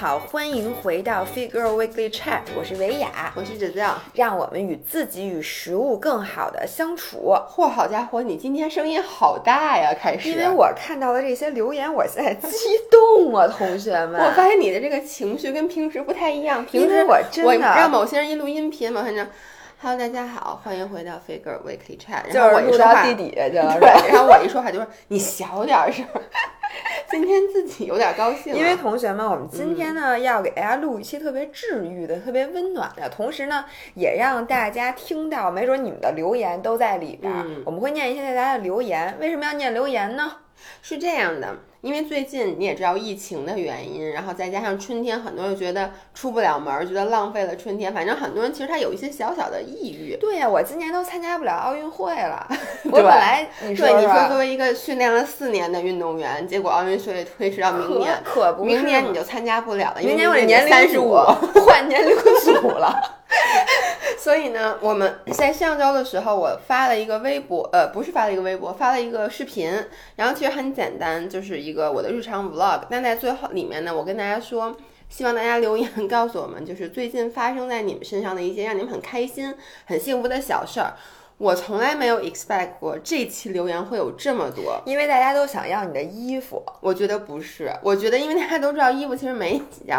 好，欢迎回到 Figure Weekly Chat，我是维雅，我是芷酱。让我们与自己与食物更好的相处。嚯，好家伙，你今天声音好大呀！开始，因为我看到了这些留言，我现在激动啊，同学们。我发现你的这个情绪跟平时不太一样。平时我真的让某些人一录音频，某些人。Hello，大家好，欢迎回到 Figure Weekly Chat。就是录到地底下去了，对。然后我一说话就说你小点声。今天自己有点高兴，因为同学们，我们今天呢要给大家录一期特别治愈的、特别温暖的，同时呢也让大家听到，没准你们的留言都在里边。我们会念一些大家的留言。为什么要念留言呢？是这样的。因为最近你也知道疫情的原因，然后再加上春天，很多人觉得出不了门，觉得浪费了春天。反正很多人其实他有一些小小的抑郁。对呀，我今年都参加不了奥运会了。我本来你说你说作为一个训练了四年的运动员，结果奥运会推迟到明年，可不，明年你就参加不了了。明年我年龄三十五，换年龄组了。所以呢，我们在上周的时候，我发了一个微博，呃，不是发了一个微博，发了一个视频。然后其实很简单，就是一个我的日常 vlog。但在最后里面呢，我跟大家说，希望大家留言告诉我们，就是最近发生在你们身上的一些让你们很开心、很幸福的小事儿。我从来没有 expect 过这期留言会有这么多，因为大家都想要你的衣服。我觉得不是，我觉得因为大家都知道衣服其实没几件。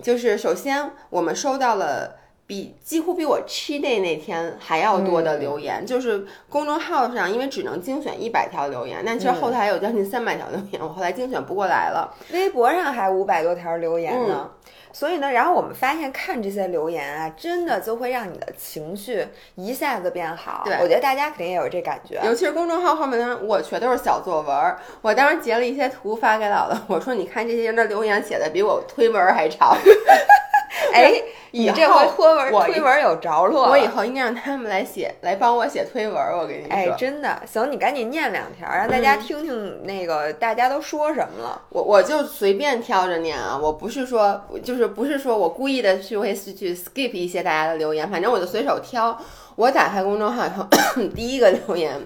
就是首先我们收到了。比几乎比我 cheat day 那天还要多的留言，就是公众号上，因为只能精选一百条留言，但其实后台有将近三百条留言，我后来精选不过来了。微博上还五百多条留言呢，所以呢，然后我们发现看这些留言啊，真的就会让你的情绪一下子变好。对，我觉得大家肯定也有这感觉，尤其是公众号后面的，我全都是小作文。我当时截了一些图发给姥姥，我说你看这些人的留言写的比我推文还长。哎，你这回推文推文有着落，我以后应该让他们来写，来帮我写推文。我跟你说，哎，真的，行，你赶紧念两条，让大家听听那个大家都说什么了。我我就随便挑着念啊，我不是说，就是不是说我故意的去会去 skip 一些大家的留言，反正我就随手挑。我打开公众号以后，第一个留言，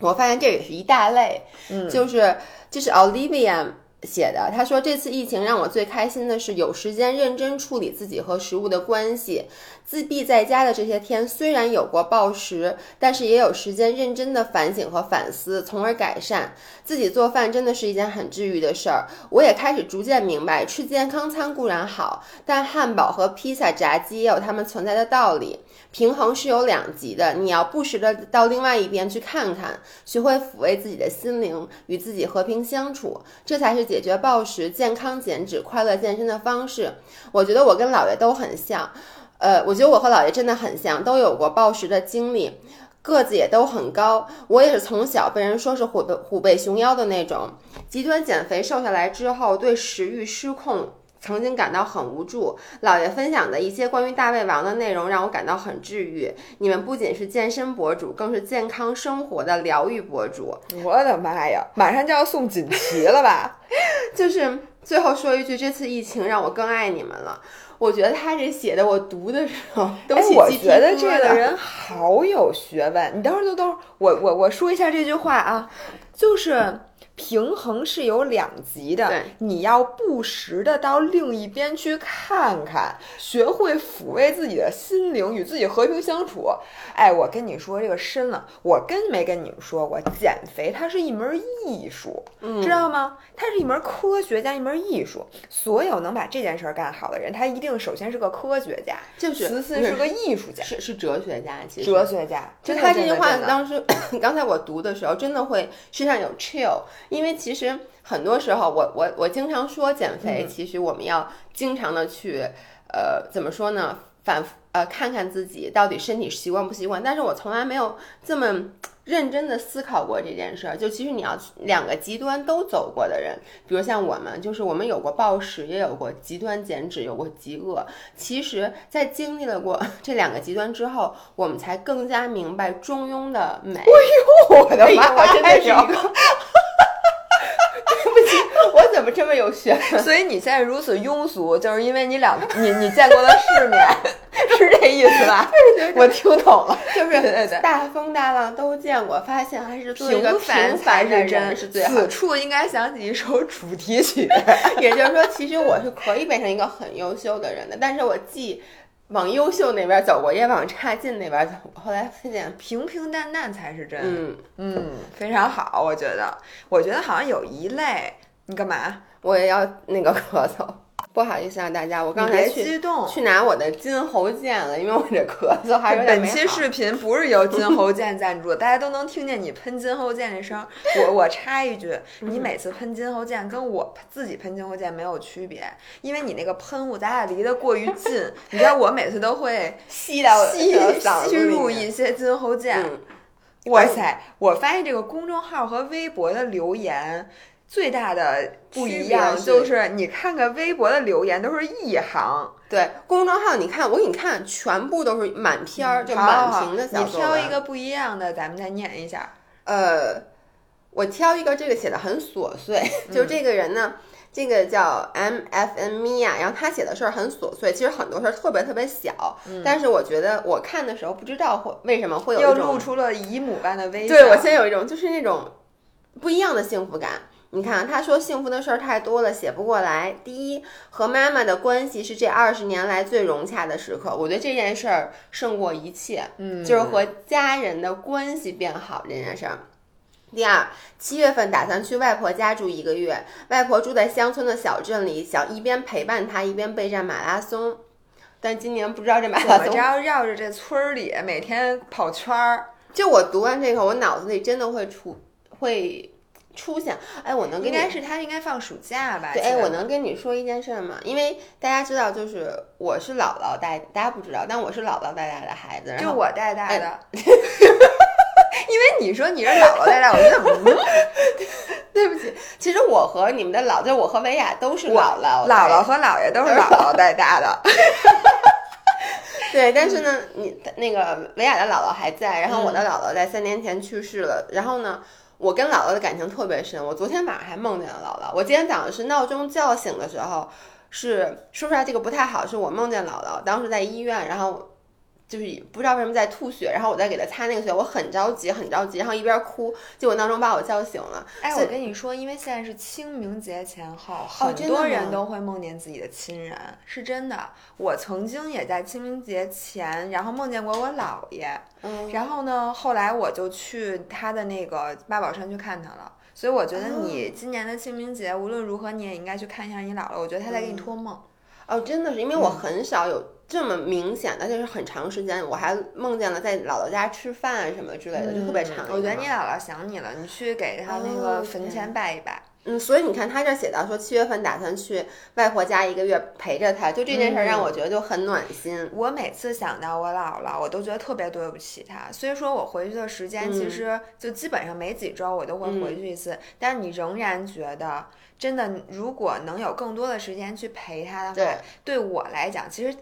我发现这也是一大类，嗯，就是就是 Olivia。写的，他说这次疫情让我最开心的是有时间认真处理自己和食物的关系。自闭在家的这些天，虽然有过暴食，但是也有时间认真的反省和反思，从而改善。自己做饭真的是一件很治愈的事儿。我也开始逐渐明白，吃健康餐固然好，但汉堡和披萨、炸鸡也有它们存在的道理。平衡是有两极的，你要不时的到另外一边去看看，学会抚慰自己的心灵，与自己和平相处，这才是解决暴食、健康减脂、快乐健身的方式。我觉得我跟姥爷都很像。呃，我觉得我和姥爷真的很像，都有过暴食的经历，个子也都很高。我也是从小被人说是虎背虎背熊腰的那种。极端减肥瘦下来之后，对食欲失控，曾经感到很无助。姥爷分享的一些关于大胃王的内容让我感到很治愈。你们不仅是健身博主，更是健康生活的疗愈博主。我的妈呀，马上就要送锦旗了吧？就是最后说一句，这次疫情让我更爱你们了。我觉得他这写的，我读的时候都起我觉得这个人好有学问。你等会儿，等等会儿，我我我说一下这句话啊，就是。平衡是有两极的，你要不时的到另一边去看看，学会抚慰自己的心灵，与自己和平相处。哎，我跟你说这个深了，我跟没跟你们说过，减肥它是一门艺术，知道吗？它是一门科学加一门艺术。所有能把这件事儿干好的人，他一定首先是个科学家，就是其次是个艺术家，是是哲学家。其实哲学家，就他这句话，当时 刚才我读的时候，真的会身上有 chill。因为其实很多时候，我我我经常说减肥，其实我们要经常的去，呃，怎么说呢？反复呃看看自己到底身体习惯不习惯。但是我从来没有这么认真的思考过这件事儿。就其实你要两个极端都走过的人，比如像我们，就是我们有过暴食，也有过极端减脂，有过极饿。其实，在经历了过 这两个极端之后，我们才更加明白中庸的美。哎呦，我的妈！我真的是一个。我怎么这么有学问？所以你现在如此庸俗，就是因为你两 你你见过的世面，是这意思吧？我听懂了，就是大风大浪都见过，发现还是做一个平凡的人是最好。此处应该想起一首主题曲，也就是说，其实我是可以变成一个很优秀的人的，但是我既往优秀那边走过，也往差劲那边走。后来发现平平淡淡才是真。嗯嗯，非常好，我觉得，我觉得好像有一类，你干嘛？我也要那个咳嗽。不好意思啊，大家，我刚才去去拿我的金喉剑了，因为我这咳嗽还有点本期视频不是由金喉剑赞助，大家都能听见你喷金喉剑这声。我我插一句，你每次喷金喉剑跟我自己喷金喉剑没有区别，因为你那个喷雾咱俩离得过于近，你知道我每次都会吸到吸吸入一些金喉剑。哇塞，我发现这个公众号和微博的留言。最大的不一样就是，你看看微博的留言都是一行，对公众号你看我给你看，全部都是满篇儿，就满屏的小你挑一个不一样的，咱们再念一下。呃，我挑一个，这个写的很琐碎，就这个人呢，这个叫 M F N Mia，，然后他写的事儿很琐碎，其实很多事儿特别特别小，但是我觉得我看的时候不知道会为什么会有又露出了姨母般的微笑。对我现在有一种就是那种不一样的幸福感。你看，他说幸福的事儿太多了，写不过来。第一，和妈妈的关系是这二十年来最融洽的时刻，我觉得这件事儿胜过一切。嗯，就是和家人的关系变好这件事儿。第二，七月份打算去外婆家住一个月，外婆住在乡村的小镇里，想一边陪伴她，一边备战马拉松。但今年不知道这马拉松怎么着，绕着这村儿里每天跑圈儿。就我读完这个，我脑子里真的会出会。出现，哎，我能跟应该是他应该放暑假吧？对，哎，我能跟你说一件事吗？因为大家知道，就是我是姥姥带，大家不知道，但我是姥姥带大的孩子，就我带大的。因为你说你是姥姥带大，我觉得，对不起，其实我和你们的姥，就我和维亚都是姥姥，姥姥和姥爷都是姥姥带大的。对，但是呢，你那个维亚的姥姥还在，然后我的姥姥在三年前去世了，然后呢？我跟姥姥的感情特别深，我昨天晚上还梦见了姥姥。我今天早上是闹钟叫醒的时候，是说出来这个不太好，是我梦见姥姥，当时在医院，然后。就是不知道为什么在吐血，然后我在给他擦那个血，我很着急，很着急，然后一边哭，结果闹钟把我叫醒了。哎，我跟你说，因为现在是清明节前后，很多人都会梦见自己的亲人，是真的。我曾经也在清明节前，然后梦见过我姥爷，嗯，然后呢，后来我就去他的那个八宝山去看他了。所以我觉得你今年的清明节无论如何，你也应该去看一下你姥姥，我觉得他在给你托梦。哦，真的是，因为我很少有。这么明显的，就是很长时间，我还梦见了在姥姥家吃饭什么之类的，就特别长。我觉得你姥姥想你了，你去给她那个坟前拜一拜。嗯，所以你看他这写到说七月份打算去外婆家一个月陪着她，就这件事让我觉得就很暖心。我每次想到我姥姥，我都觉得特别对不起她。虽说我回去的时间其实就基本上没几周，我都会回去一次，但是你仍然觉得，真的如果能有更多的时间去陪她的话，对我来讲，其实。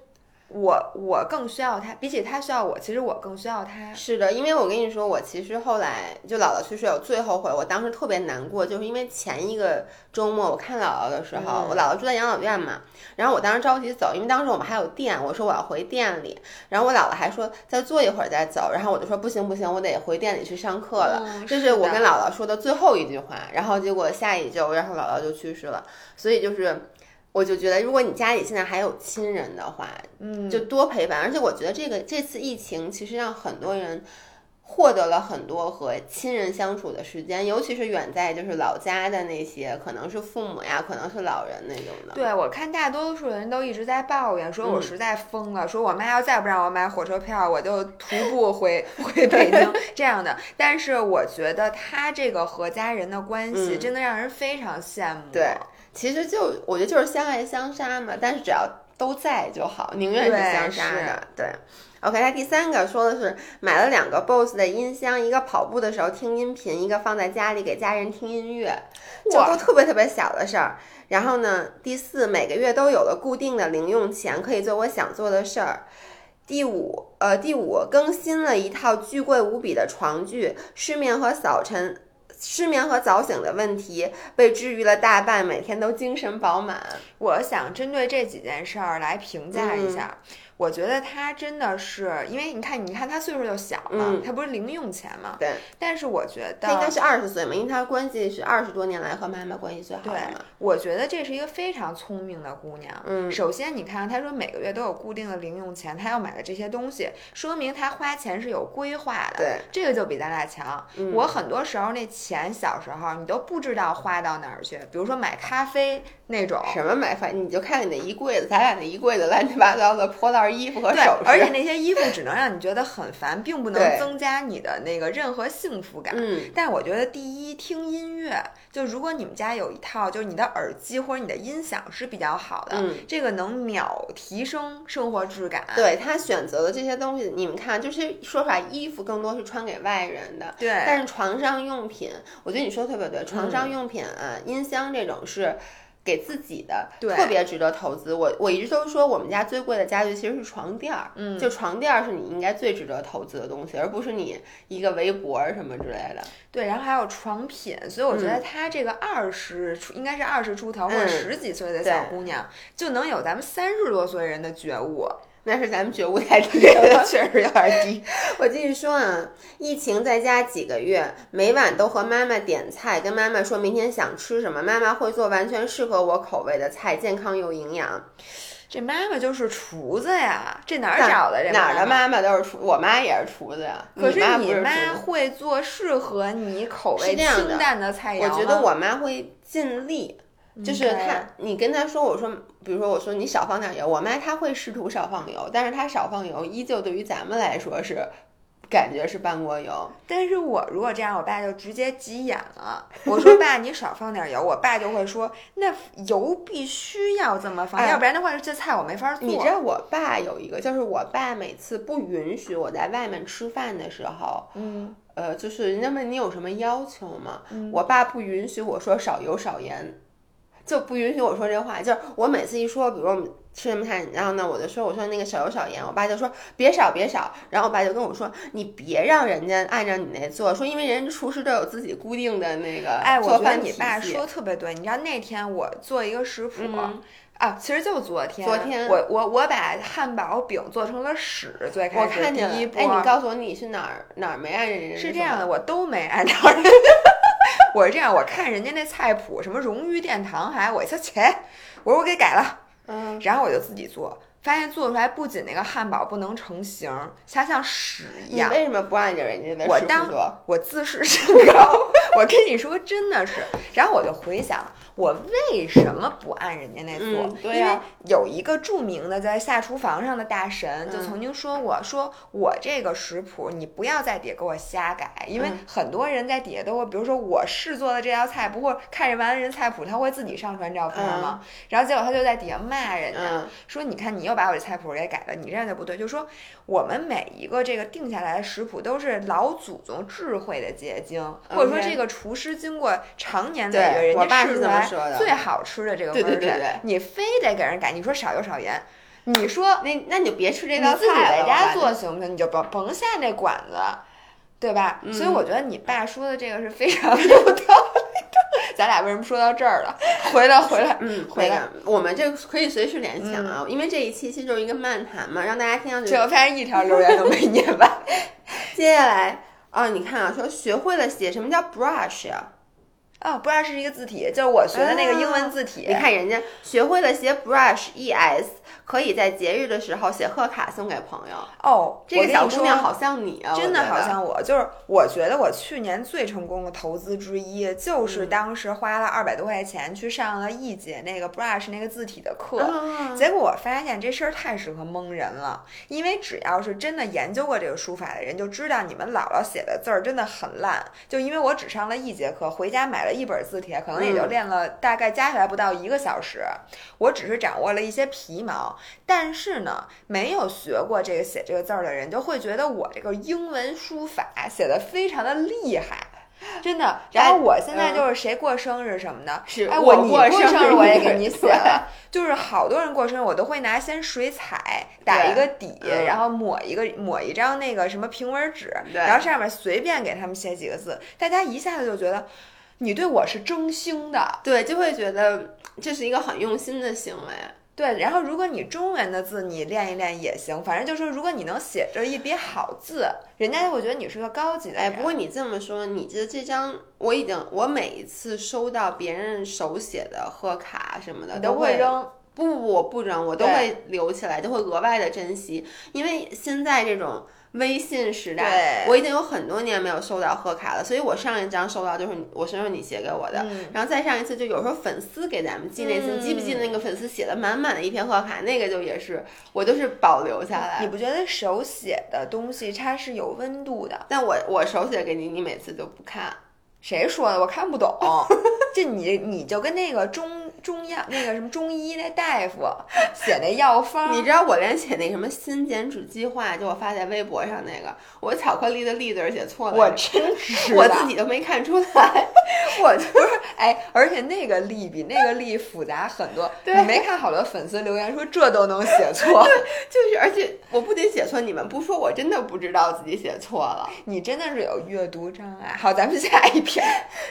我我更需要他，比起他需要我，其实我更需要他。是的，因为我跟你说，我其实后来就姥姥去世，我最后悔，我当时特别难过，就是因为前一个周末我看姥姥的时候，我姥姥住在养老院嘛，然后我当时着急走，因为当时我们还有店，我说我要回店里，然后我姥姥还说再坐一会儿再走，然后我就说不行不行，我得回店里去上课了，这是我跟姥姥说的最后一句话，然后结果下一周，然后姥姥就去世了，所以就是。我就觉得，如果你家里现在还有亲人的话，嗯，就多陪伴。而且我觉得这个这次疫情其实让很多人获得了很多和亲人相处的时间，尤其是远在就是老家的那些，可能是父母呀，可能是老人那种的。对，我看大多数人都一直在抱怨，说我实在疯了，说我妈要再不让我买火车票，我就徒步回 回北京 这样的。但是我觉得他这个和家人的关系真的让人非常羡慕。对。其实就我觉得就是相爱相杀嘛，但是只要都在就好，宁愿是相杀的。对，OK，他第三个说的是买了两个 BOSS 的音箱，一个跑步的时候听音频，一个放在家里给家人听音乐，就都特别特别小的事儿。然后呢，第四每个月都有了固定的零用钱，可以做我想做的事儿。第五，呃，第五更新了一套巨贵无比的床具，失眠和早晨。失眠和早醒的问题被治愈了大半，每天都精神饱满。我想针对这几件事儿来评价一下。我觉得他真的是，因为你看，你看他岁数就小嘛，他不是零用钱嘛。对。但是我觉得他应该是二十岁嘛，因为他关系是二十多年来和妈妈关系最好的嘛。我觉得这是一个非常聪明的姑娘。嗯。首先，你看，他说每个月都有固定的零用钱，他要买的这些东西，说明他花钱是有规划的。对。这个就比咱俩强。我很多时候那钱小时候你都不知道花到哪儿去，比如说买咖啡那种。什么买饭？你就看你那一柜子，咱俩那一柜子乱七八糟的破烂衣服和首饰。而且那些衣服只能让你觉得很烦，并不能增加你的那个任何幸福感。嗯，但我觉得第一，听音乐，就如果你们家有一套，就是你的耳机或者你的音响是比较好的，嗯，这个能秒提升生活质感。对他选择的这些东西，你们看，就是说实话，衣服更多是穿给外人的，对。但是床上用品，我觉得你说的特别对，床上用品啊，音箱这种是。给自己的特别值得投资。我我一直都说，我们家最贵的家具其实是床垫儿。嗯，就床垫儿是你应该最值得投资的东西，而不是你一个围脖什么之类的。对，然后还有床品，所以我觉得她这个二十出，应该是二十出头或者十几岁的小姑娘，就能有咱们三十多岁人的觉悟。那是咱们觉悟太低了，确实有点低。我继续说啊，疫情在家几个月，每晚都和妈妈点菜，跟妈妈说明天想吃什么，妈妈会做完全适合我口味的菜，健康又营养。这妈妈就是厨子呀，这哪儿找的？这哪儿的妈妈都是厨，我妈也是厨子呀。可是你妈会做适合你口味清淡的菜肴我觉得我妈会尽力。就是他，你跟他说，我说，比如说，我说你少放点油，我妈她会试图少放油，但是她少放油，依旧对于咱们来说是感觉是半锅油。但是我如果这样，我爸就直接急眼了。我说 爸，你少放点油，我爸就会说，那油必须要这么放，要不然的话，这菜我没法做。你知道我爸有一个，就是我爸每次不允许我在外面吃饭的时候，嗯，呃，就是人家问你有什么要求吗？我爸不允许我说少油少盐。就不允许我说这话，就是我每次一说，比如我们吃什么菜，然后呢，我就说我说那个少油少盐，我爸就说别少别少，然后我爸就跟我说你别让人家按照你那做，说因为人家厨师都有自己固定的那个哎，我觉得你爸说特别对，你知道那天我做一个食谱啊，其实就昨天，昨天我我我把汉堡饼做成了屎，最开始第一波，哎，你告诉我你是哪儿哪儿没按人家是这样的，我都没按照。我是这样，我看人家那菜谱，什么荣誉殿堂，还我一说切，我说我给改了，嗯，然后我就自己做，发现做出来不仅那个汉堡不能成型，它像屎一样。你为什么不按照人家的我当我自视甚高，我跟你说真的是，然后我就回想。我为什么不按人家那做？因为有一个著名的在下厨房上的大神就曾经说过：“说我这个食谱，你不要在底下给我瞎改，因为很多人在底下都会，比如说我试做的这道菜，不会看着完人菜谱，他会自己上传照片吗？然后结果他就在底下骂人家，说你看你又把我这菜谱给改了，你这样就不对。就说我们每一个这个定下来的食谱都是老祖宗智慧的结晶，或者说这个厨师经过常年累月人家试出来。”最好吃的这个味儿，你非得给人改，你说少油少盐，你说那那你就别吃这道菜了。自己在家做行不行？你就甭甭下那馆子，对吧？所以我觉得你爸说的这个是非常有道理的。咱俩为什么说到这儿了？回来回来，嗯，回来。我们这可以随时联想啊，因为这一期其实就是一个漫谈嘛，让大家听上去。结果发现一条留言都没念完。接下来啊，你看啊，说学会了写什么叫 brush 呀？啊哦，brush 是一个字体，就是我学的那个英文字体。你看人家学会了写 brush e s。可以在节日的时候写贺卡送给朋友哦。这个小姑娘好像你啊，真的好像我。就是我觉得我去年最成功的投资之一，就是当时花了二百多块钱去上了一节那个 brush 那个字体的课。结果我发现这事儿太适合蒙人了，因为只要是真的研究过这个书法的人，就知道你们姥姥写的字儿真的很烂。就因为我只上了一节课，回家买了一本字帖，可能也就练了大概加起来不到一个小时。我只是掌握了一些皮毛。但是呢，没有学过这个写这个字儿的人，就会觉得我这个英文书法写的非常的厉害，真的。然后我现在就是谁过生日什么的，哎，我你过生日我也给你写了，就是好多人过生日，我都会拿先水彩打一个底，然后抹一个抹一张那个什么平纹纸，然后上面随便给他们写几个字，大家一下子就觉得你对我是真心的，对，就会觉得这是一个很用心的行为。对，然后如果你中文的字你练一练也行，反正就是如果你能写着一笔好字，人家就会觉得你是个高级的。哎，不过你这么说，你这这张我已经，我每一次收到别人手写的贺卡什么的，都会扔。不不，我不扔，我都会留起来，都会额外的珍惜，因为现在这种。微信时代，我已经有很多年没有收到贺卡了，所以我上一张收到就是我生日你写给我的，然后再上一次就有时候粉丝给咱们寄那次，记不记得那个粉丝写的满满的一篇贺卡，那个就也是我都是保留下来。你不觉得手写的东西它是有温度的？但我我手写给你，你每次都不看。谁说的？我看不懂。这你你就跟那个中中药那个什么中医那大夫写那药方，你知道我连写那什么新减脂计划，就我发在微博上那个，我巧克力的“力”字写错了，我真是 我自己都没看出来。我就是哎，而且那个“力”比那个“力”复杂很多。你没看好多粉丝留言说这都能写错，就是，而且我不仅写错，你们不说我真的不知道自己写错了。你真的是有阅读障碍。好，咱们下一篇。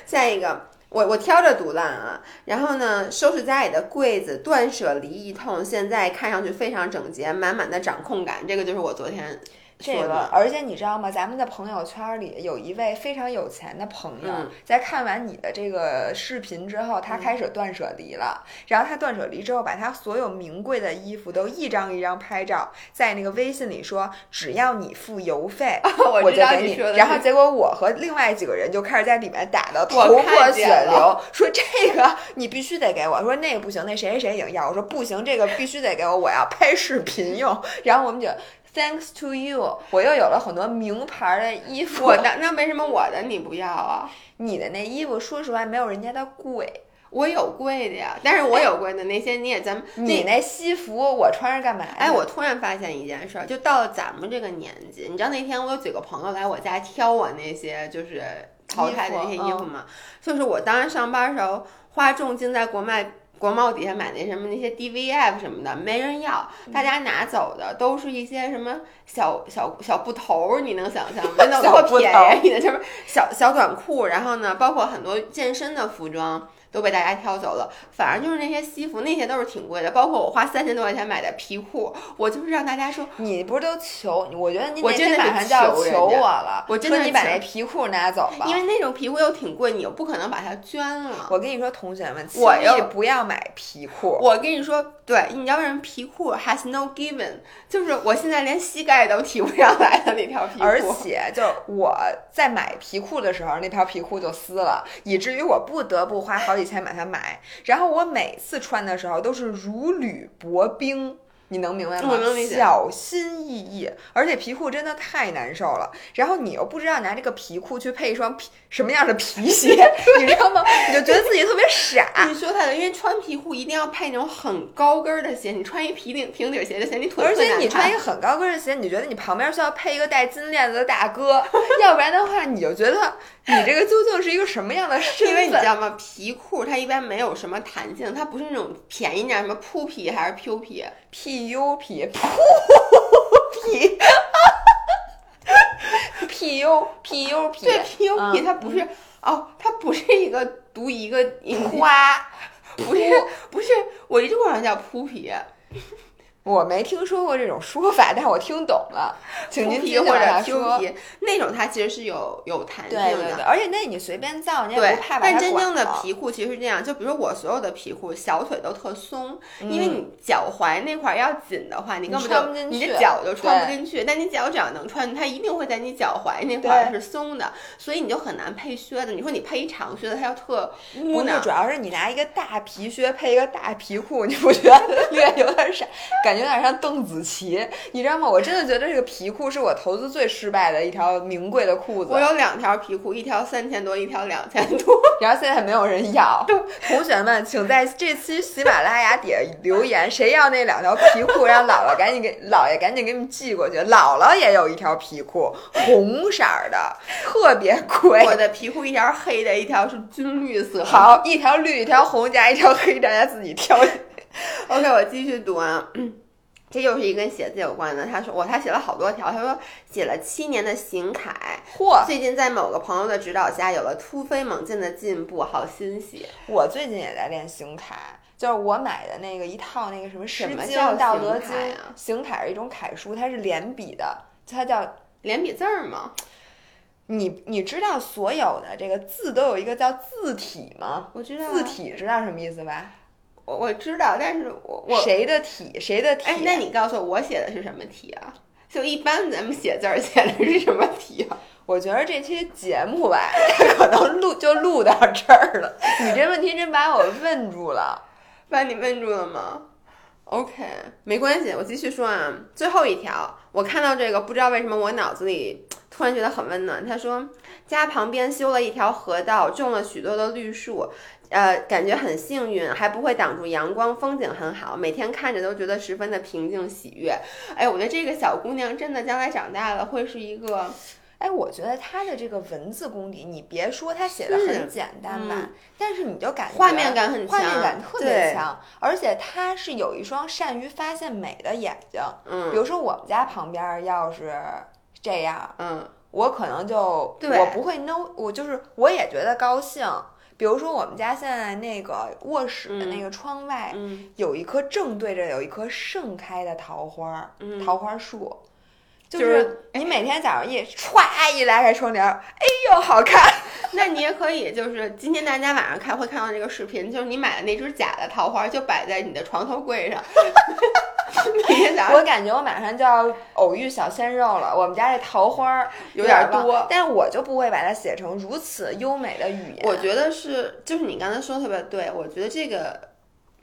下一个，我我挑着独烂啊。然后呢，收拾家里的柜子，断舍离一通，现在看上去非常整洁，满满的掌控感。这个就是我昨天。这个，而且你知道吗？咱们的朋友圈里有一位非常有钱的朋友，在看完你的这个视频之后，他开始断舍离了。然后他断舍离之后，把他所有名贵的衣服都一张一张拍照，在那个微信里说：“只要你付邮费，我就给你。”然后结果我和另外几个人就开始在里面打的头破血流，说这个你必须得给我，说那个不行，那谁谁谁已经要，我说不行，这个必须得给我，我要拍视频用。然后我们就。Thanks to you，我又有了很多名牌的衣服。我那那为什么我的你不要啊？你的那衣服说实话没有人家的贵。我有贵的呀，但是我有贵的那些你也咱们你那西服我穿着干嘛？哎，我突然发现一件事儿，就到了咱们这个年纪，你知道那天我有几个朋友来我家挑我那些就是淘汰的那些衣服吗？就是我当时上班时候花重金在国卖。国贸底下买那什么那些 DVF 什么的没人要，大家拿走的都是一些什么小小小布头，你能想象吗？那多便宜的，就是小小短裤，然后呢，包括很多健身的服装。都被大家挑走了，反而就是那些西服，那些都是挺贵的。包括我花三千多块钱买的皮裤，我就是让大家说，你不是都求？我觉得你我真的马上就要求我了。我真的你把那皮裤拿走吧，因为那种皮裤又挺贵，你又不可能把它捐了。我跟你说，同学们，我也不要买皮裤？我跟你说，对，你知道为什么皮裤 has no given？就是我现在连膝盖都提不上来的那条皮裤。而且，就我在买皮裤的时候，那条皮裤就撕了，以至于我不得不花好几。才把它买，然后我每次穿的时候都是如履薄冰。你能明白吗？小心翼翼，而且皮裤真的太难受了。然后你又不知道拿这个皮裤去配一双皮什么样的皮鞋，你知道吗？你就觉得自己特别傻。你说太对，因为穿皮裤一定要配那种很高跟的鞋。你穿一皮顶平底鞋就显，你腿而且你穿一个很高跟的鞋，你觉得你旁边需要配一个带金链子的大哥，要不然的话，你就觉得你这个究竟是一个什么样的身份？因为你知道吗？皮裤它一般没有什么弹性，它不是那种便宜点什么铺皮还是 Q 皮。P U 皮，噗皮，P U P U 皮，对 P U 皮，它不是哦，它不是一个读一个花，不是不是，我一直管它叫铺皮。我没听说过这种说法，但我听懂了。请您提或者 Q 皮那种，它其实是有有弹性的，而且那你随便造，你也不怕但真正的皮裤其实是这样，就比如说我所有的皮裤，小腿都特松，因为你脚踝那块要紧的话，你根本就你的脚就穿不进去。但你脚只要能穿，它一定会在你脚踝那块是松的，所以你就很难配靴子。你说你配一长靴子，它要特不是，主要是你拿一个大皮靴配一个大皮裤，你不觉得 略有点傻？感感觉有点像邓紫棋，你知道吗？我真的觉得这个皮裤是我投资最失败的一条名贵的裤子。我有两条皮裤，一条三千多，一条两千多，然后现在没有人要。同学们，请在这期喜马拉雅底下留言，谁要那两条皮裤，让姥姥赶紧给姥爷赶紧给你们寄过去。姥姥也有一条皮裤，红色的，特别贵。我的皮裤一条黑的，一条是军绿色。好，一条绿，一条红，加一条黑，大家自己挑。OK，我继续读啊。这又是一跟写字有关的。他说我他写了好多条。他说写了七年的行楷，嚯！最近在某个朋友的指导下有了突飞猛进的进步，好欣喜。我最近也在练行楷。就是我买的那个一套那个什么《诗经》《道德经》啊，行楷是一种楷书，它是连笔的，它叫连笔字儿吗？你你知道所有的这个字都有一个叫字体吗？我知道字体知道什么意思吧？我我知道，但是我我谁的体谁的体？哎，那你告诉我，我写的是什么题啊？就一般咱们写字儿写的是什么题啊？我觉得这期节目吧，可能录就录到这儿了。你这问题真把我问住了，把你问住了吗？OK，没关系，我继续说啊。最后一条，我看到这个，不知道为什么我脑子里突然觉得很温暖。他说，家旁边修了一条河道，种了许多的绿树。呃，感觉很幸运，还不会挡住阳光，风景很好，每天看着都觉得十分的平静喜悦。哎，我觉得这个小姑娘真的将来长大了会是一个，哎，我觉得她的这个文字功底，你别说她写的很简单吧，但是你就感觉画面感很强，画面感特别强，而且她是有一双善于发现美的眼睛。嗯，比如说我们家旁边要是这样，嗯，我可能就我不会 no，我就是我也觉得高兴。比如说，我们家现在那个卧室的那个窗外，有一棵正对着有一棵盛开的桃花，桃花树，就是你每天早上一歘一拉开窗帘，哎呦，好看！那你也可以，就是今天大家晚上看会看到这个视频，就是你买的那只假的桃花就摆在你的床头柜上。每天早上，我感觉我马上就要偶遇小鲜肉了。我们家这桃花有点多，但是我就不会把它写成如此优美的语言。我觉得是，就是你刚才说的特别对，我觉得这个。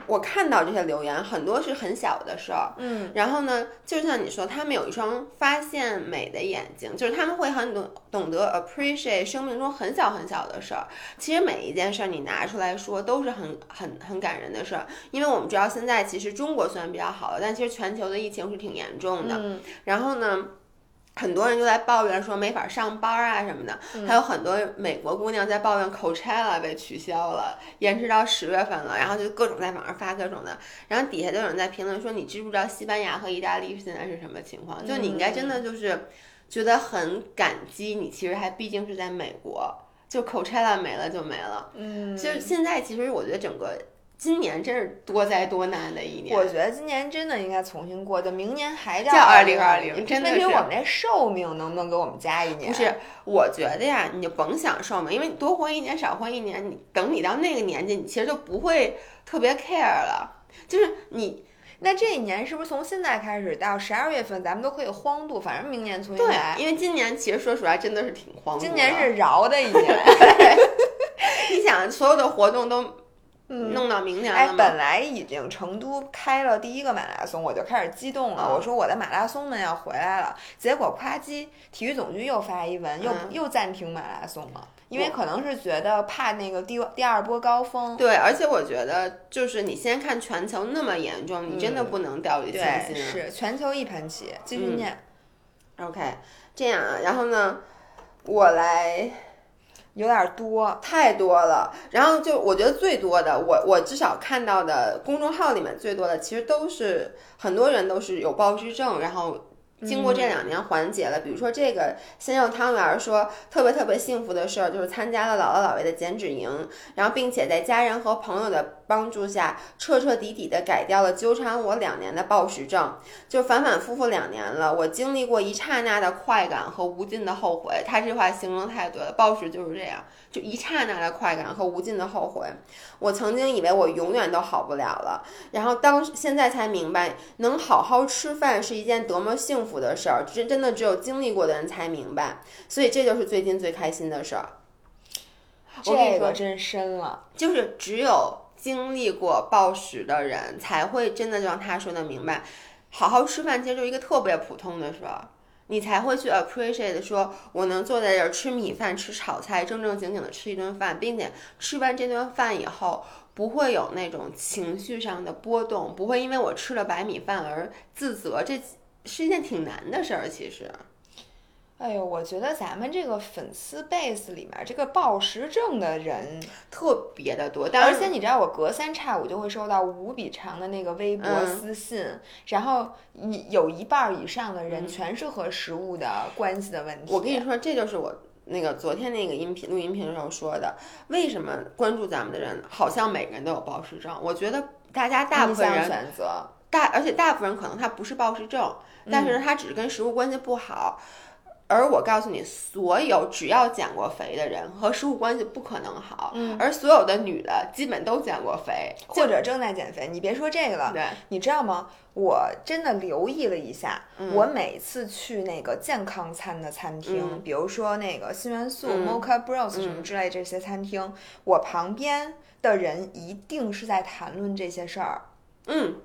我看到这些留言，很多是很小的事儿，嗯，然后呢，就像你说，他们有一双发现美的眼睛，就是他们会很懂懂得 appreciate 生命中很小很小的事儿。其实每一件事儿你拿出来说，都是很很很感人的事儿。因为我们知道现在其实中国虽然比较好了，但其实全球的疫情是挺严重的。嗯然后呢？很多人就在抱怨说没法上班啊什么的，还有很多美国姑娘在抱怨 Coachella 被取消了，延迟到十月份了，然后就各种在网上发各种的，然后底下就有人在评论说，你知不知道西班牙和意大利现在是什么情况？就你应该真的就是觉得很感激，你其实还毕竟是在美国，就 Coachella 没了就没了，嗯，就现在其实我觉得整个。今年真是多灾多难的一年。我觉得今年真的应该重新过，就明年还叫二零二零。真的是。我们这寿命能不能给我们加一年？不是，我觉得呀，你就甭想寿命，因为你多活一年少活一年，你等你到那个年纪，你其实就不会特别 care 了。就是你，那这一年是不是从现在开始到十二月份，咱们都可以荒度？反正明年重新来。因为今年其实说实话，真的是挺荒。今年是饶的一年。你想，所有的活动都。弄到明年了哎，本来已经成都开了第一个马拉松，我就开始激动了。我说我的马拉松们要回来了，结果夸叽，体育总局又发一文，又又暂停马拉松了，因为可能是觉得怕那个第第二波高峰。对，而且我觉得就是你先看全球那么严重，你真的不能掉以轻心。是全球一盘棋，继续念。OK，这样啊，然后呢，我来。有点多，太多了。然后就我觉得最多的，我我至少看到的公众号里面最多的，其实都是很多人都是有暴食症，然后。经过这两年缓解了，比如说这个鲜肉汤圆说特别特别幸福的事儿，就是参加了姥姥姥爷的减脂营，然后并且在家人和朋友的帮助下，彻彻底底的改掉了纠缠我两年的暴食症，就反反复复两年了，我经历过一刹那的快感和无尽的后悔。他这话形容太对了，暴食就是这样，就一刹那的快感和无尽的后悔。我曾经以为我永远都好不了了，然后当现在才明白，能好好吃饭是一件多么幸福的事儿，真真的只有经历过的人才明白。所以这就是最近最开心的事儿。这个真深了，就是只有经历过暴食的人才会真的就像他说的明白，好好吃饭其实就是一个特别普通的事儿。你才会去 appreciate 说，我能坐在这儿吃米饭、吃炒菜，正正经经的吃一顿饭，并且吃完这顿饭以后不会有那种情绪上的波动，不会因为我吃了白米饭而自责，这是一件挺难的事儿，其实。哎呦，我觉得咱们这个粉丝 base 里面，这个暴食症的人特别的多。而且你知道，我隔三差五就会收到无比长的那个微博私信，然后一有一半以上的人全是和食物的关系的问题。我跟你说，这就是我那个昨天那个音频录音频的时候说的，为什么关注咱们的人好像每个人都有暴食症？我觉得。大家大部分人选择大，而且大部分人可能他不是暴食症，但是，他只是跟食物关系不好。而我告诉你，所有只要减过肥的人和食物关系不可能好。嗯，而所有的女的基本都减过肥，或者正在减肥。你别说这个了，对，你知道吗？我真的留意了一下，我每次去那个健康餐的餐厅，比如说那个新元素、Mocha Bros 什么之类这些餐厅，我旁边的人一定是在谈论这些事儿。嗯。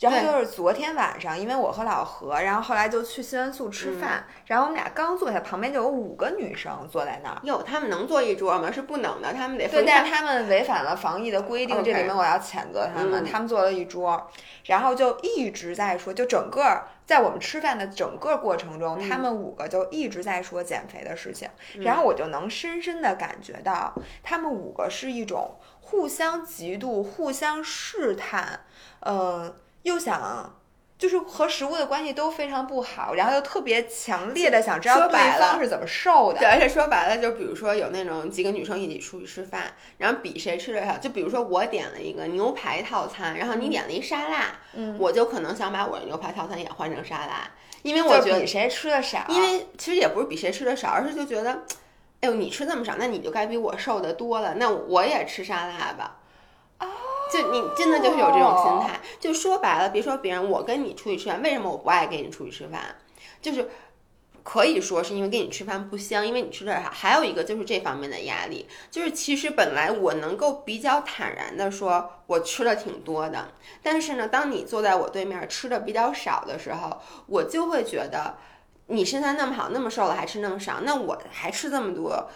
然后就是昨天晚上，因为我和老何，然后后来就去新元素吃饭，然后我们俩刚坐下，旁边就有五个女生坐在那儿。哟，他们能坐一桌吗？是不能的，他们得对，但是他们违反了防疫的规定，这里面我要谴责他们。他们坐了一桌，然后就一直在说，就整个在我们吃饭的整个过程中，他们五个就一直在说减肥的事情，然后我就能深深的感觉到，他们五个是一种互相嫉妒、互相试探，呃。又想，就是和食物的关系都非常不好，然后又特别强烈的想知道对方是怎么瘦的。对，而且说白了，就比如说有那种几个女生一起出去吃饭，然后比谁吃的少。就比如说我点了一个牛排套餐，然后你点了一沙拉，嗯，我就可能想把我的牛排套餐也换成沙拉，因为我觉得比谁吃的少。因为其实也不是比谁吃的少，而是就觉得，哎呦，你吃这么少，那你就该比我瘦的多了，那我也吃沙拉吧。哦。就你真的就是有这种心态，就说白了，别说别人，我跟你出去吃饭，为什么我不爱跟你出去吃饭？就是可以说是因为跟你吃饭不香，因为你吃的少。还有一个就是这方面的压力，就是其实本来我能够比较坦然的说，我吃的挺多的，但是呢，当你坐在我对面吃的比较少的时候，我就会觉得你身材那么好，那么瘦了还吃那么少，那我还吃这么多。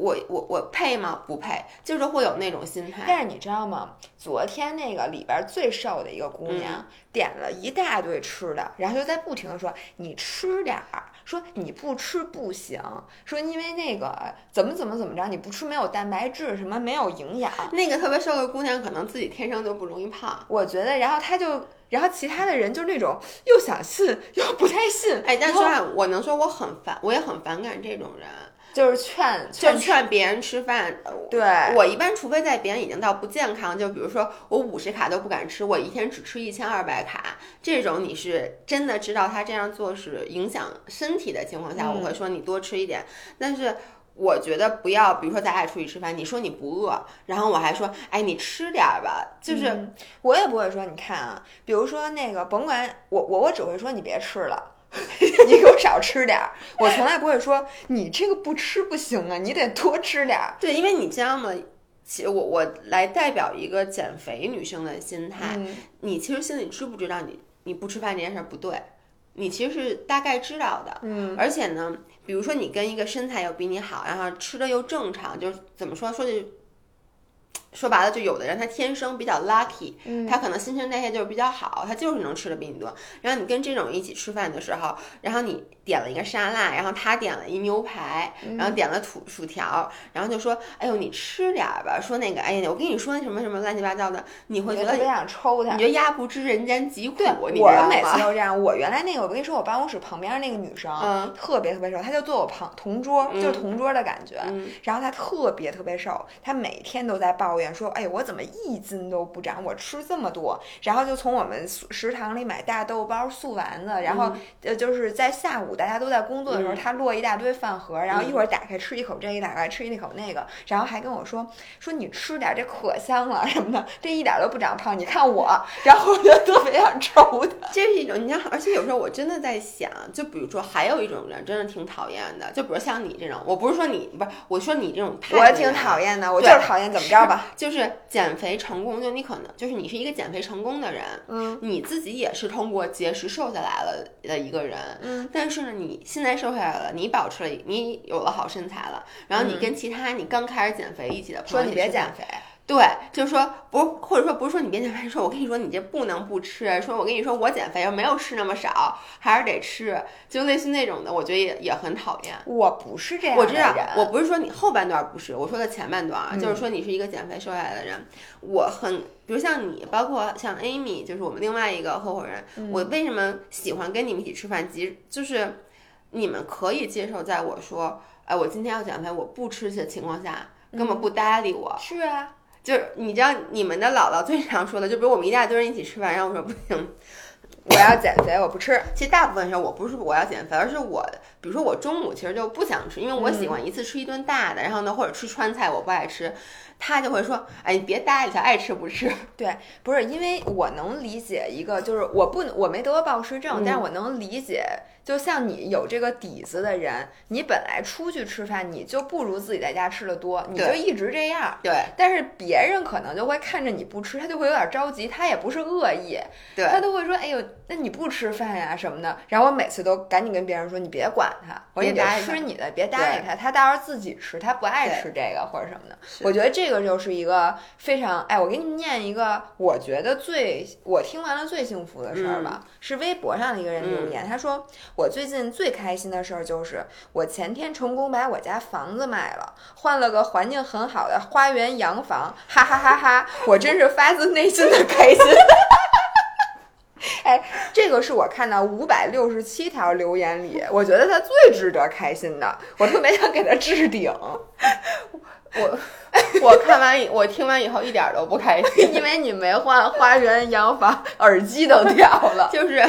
我我我配吗？不配，就是会有那种心态。但是你知道吗？昨天那个里边最瘦的一个姑娘点了一大堆吃的，然后就在不停的说：“你吃点儿，说你不吃不行，说因为那个怎么怎么怎么着，你不吃没有蛋白质，什么没有营养。”那个特别瘦的姑娘可能自己天生就不容易胖，我觉得。然后她就，然后其他的人就那种又想信又不太信。哎，但是我能说我很烦，我也很反感这种人。就是劝，劝劝别人吃饭。对我一般，除非在别人已经到不健康，就比如说我五十卡都不敢吃，我一天只吃一千二百卡，这种你是真的知道他这样做是影响身体的情况下，我会说你多吃一点。但是我觉得不要，比如说咱俩出去吃饭，你说你不饿，然后我还说，哎，你吃点吧。就是我也不会说，你看啊，比如说那个，甭管我我我只会说你别吃了。你给我少吃点儿，我从来不会说你这个不吃不行啊，你得多吃点儿。对，因为你知道吗？其实我我来代表一个减肥女生的心态，你其实心里知不知道你你不吃饭这件事儿不对？你其实是大概知道的。嗯，而且呢，比如说你跟一个身材又比你好，然后吃的又正常，就是怎么说说句。说白了，就有的人他天生比较 lucky，他可能新陈代谢就是比较好，他就是能吃的比你多。然后你跟这种一起吃饭的时候，然后你点了一个沙拉，然后他点了一牛排，然后点了土薯条，然后就说：“哎呦，你吃点吧。”说那个：“哎呀，我跟你说那什么什么乱七八糟的。”你会觉得特别想抽他，你觉得鸭不知人间疾苦。对，我每次 都这样。我原来那个，我跟你说，我办公室旁边那个女生，嗯，特别特别瘦，她就坐我旁同桌，就是同桌的感觉。然后她特别特别瘦，她每天都在抱怨说：“哎，我怎么？”一斤都不长，我吃这么多，然后就从我们食堂里买大豆包、素丸子，然后呃就是在下午大家都在工作的时候，他落一大堆饭盒，然后一会儿打开吃一口这，一打开吃一口那个，然后还跟我说说你吃点这可香了什么的，这一点都不长胖，你看我，然后我就特别想抽他。这是一种，你看，而且有时候我真的在想，就比如说还有一种人真的挺讨厌的，就比如像你这种，我不是说你不是，我说你这种，我挺讨厌的，我就是讨厌怎么着吧，就是减。减肥成功，就你可能就是你是一个减肥成功的人，嗯，你自己也是通过节食瘦下来了的一个人，嗯，但是呢，你现在瘦下来了，你保持了，你有了好身材了，然后你跟其他你刚开始减肥一起的朋友，说你别减肥。对，就是说不是，或者说不是说你别减肥，说我跟你说你这不能不吃，说我跟你说我减肥又没有吃那么少，还是得吃，就类似那种的，我觉得也也很讨厌。我不是这样我知道，我不是说你后半段不是，我说的前半段啊，就是说你是一个减肥瘦下来的人，我很，比如像你，包括像 Amy，就是我们另外一个合伙人，我为什么喜欢跟你们一起吃饭？即就是你们可以接受，在我说，哎，我今天要减肥，我不吃的情况下，根本不搭理我。是啊。就是你知道你们的姥姥最常说的，就比如我们一大堆人一起吃饭，然后我说不行。我要减肥，我不吃。其实大部分时候我不是我要减肥，而是我，比如说我中午其实就不想吃，因为我喜欢一次吃一顿大的，然后呢或者吃川菜我不爱吃，他就会说，哎，你别搭理他，爱吃不吃。对，不是因为我能理解一个，就是我不我没得过暴食症，但是我能理解。就像你有这个底子的人，你本来出去吃饭，你就不如自己在家吃的多，你就一直这样。对。但是别人可能就会看着你不吃，他就会有点着急，他也不是恶意，对他都会说：“哎呦，那你不吃饭呀什么的。”然后我每次都赶紧跟别人说：“你别管他，我说你吃你的，别搭理他，他到时候自己吃，他不爱吃这个或者什么的。”我觉得这个就是一个非常哎，我给你们念一个我觉得最我听完了最幸福的事儿吧，是微博上的一个人留言，他说。我最近最开心的事儿就是，我前天成功把我家房子卖了，换了个环境很好的花园洋房，哈哈哈哈！我真是发自内心的开心。哎，这个是我看到五百六十七条留言里，我觉得他最值得开心的，我特别想给他置顶。我我看完以我听完以后一点都不开心，因为你没换花园洋房，耳机都掉了，就是。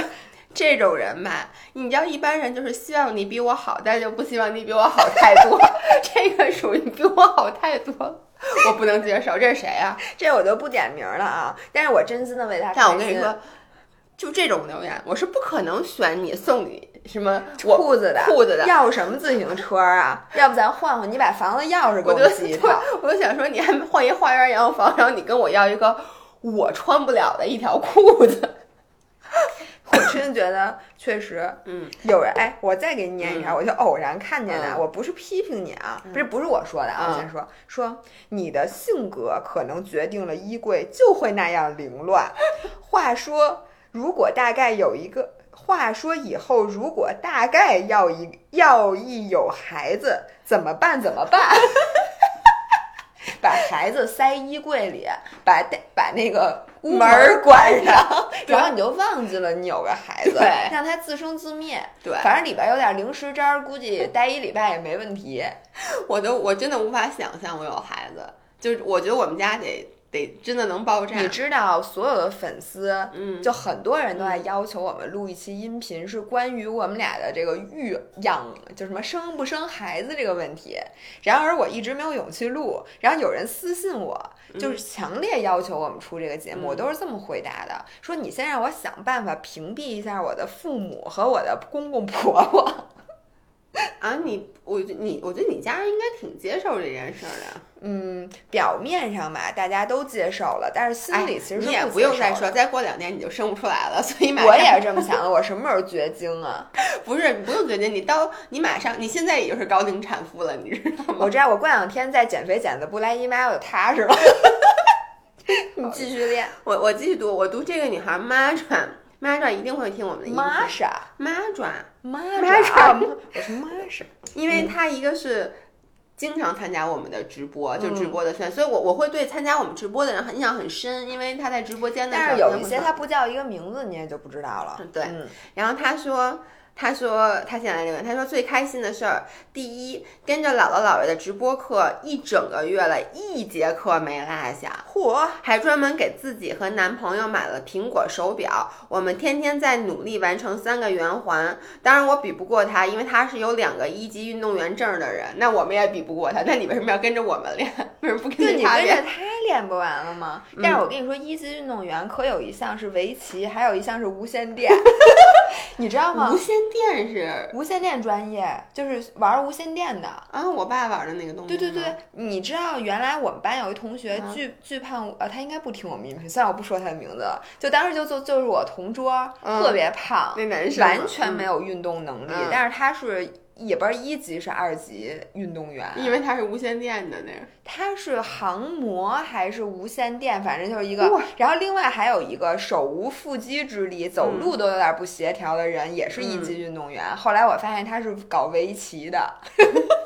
这种人吧，你知道，一般人就是希望你比我好，但就不希望你比我好太多。这个属于比我好太多，我不能接受。这是谁啊？这我就不点名了啊。但是我真心的为他。但我跟你说，就这种留言，我是不可能选你送你什么裤子的裤子的。要什么自行车啊？要不咱换换？你把房子钥匙给我寄一套。我就想说，你还换一花园洋房，然后你跟我要一个我穿不了的一条裤子。我真的觉得确实，嗯，有人哎，我再给你念一条，我就偶然看见的，我不是批评你啊，不是不是我说的啊，我先说说你的性格可能决定了衣柜就会那样凌乱。话说，如果大概有一个，话说以后如果大概要一要一有孩子怎么办？怎么办？把孩子塞衣柜里，把把那个门关上，然后你就忘记了你有个孩子，让他自生自灭。对，反正里边有点零食渣，估计待一礼拜也没问题。我都我真的无法想象我有孩子，就是我觉得我们家得。得真的能爆炸！你知道，所有的粉丝，嗯，就很多人都在要求我们录一期音频，是关于我们俩的这个育养，就什么生不生孩子这个问题。然而我一直没有勇气录。然后有人私信我，就是强烈要求我们出这个节目，我都是这么回答的：说你先让我想办法屏蔽一下我的父母和我的公公婆婆。啊，你我你我觉得你家人应该挺接受这件事的。嗯，表面上吧，大家都接受了，但是心里其实你也不用再说，再过两年你就生不出来了。所以我也是这么想的。我什么时候绝经啊？不是，你不用绝经，你到你马上，你现在也就是高龄产妇了，你知道吗？我知道，我过两天再减肥减的不来姨妈，我就踏实了。你继续练，我我继续读，我读这个女孩妈转妈转一定会听我们的。妈啥？妈转妈转，我是妈啥？因为她一个是。经常参加我们的直播，就直播的圈，所以我我会对参加我们直播的人印象很深，因为他在直播间的时候，但是有一些他不叫一个名字，你也就不知道了。对，然后他说。他说他现在留言，他说最开心的事儿，第一跟着姥姥姥爷的直播课一整个月了，一节课没落下，嚯！还专门给自己和男朋友买了苹果手表。我们天天在努力完成三个圆环，当然我比不过他，因为他是有两个一级运动员证的人。那我们也比不过他，那你为什么要跟着我们练？为什么不跟着他练？你跟着他练不完了吗？但是我跟你说，一级运动员可有一项是围棋，还有一项是无线电，你知道吗？无线。电是无线电专业，就是玩无线电的啊。我爸玩的那个东西。对对对，你知道原来我们班有一同学巨巨胖，呃，他应该不听我们音频，虽然我不说他的名字了，就当时就就就是我同桌，特别胖，那男生完全没有运动能力，但是他是。也不是一级是二级运动员，因为他是无线电的那个。他是航模还是无线电？反正就是一个。然后另外还有一个手无缚鸡之力，走路都有点不协调的人，也是一级运动员。后来我发现他是搞围棋的。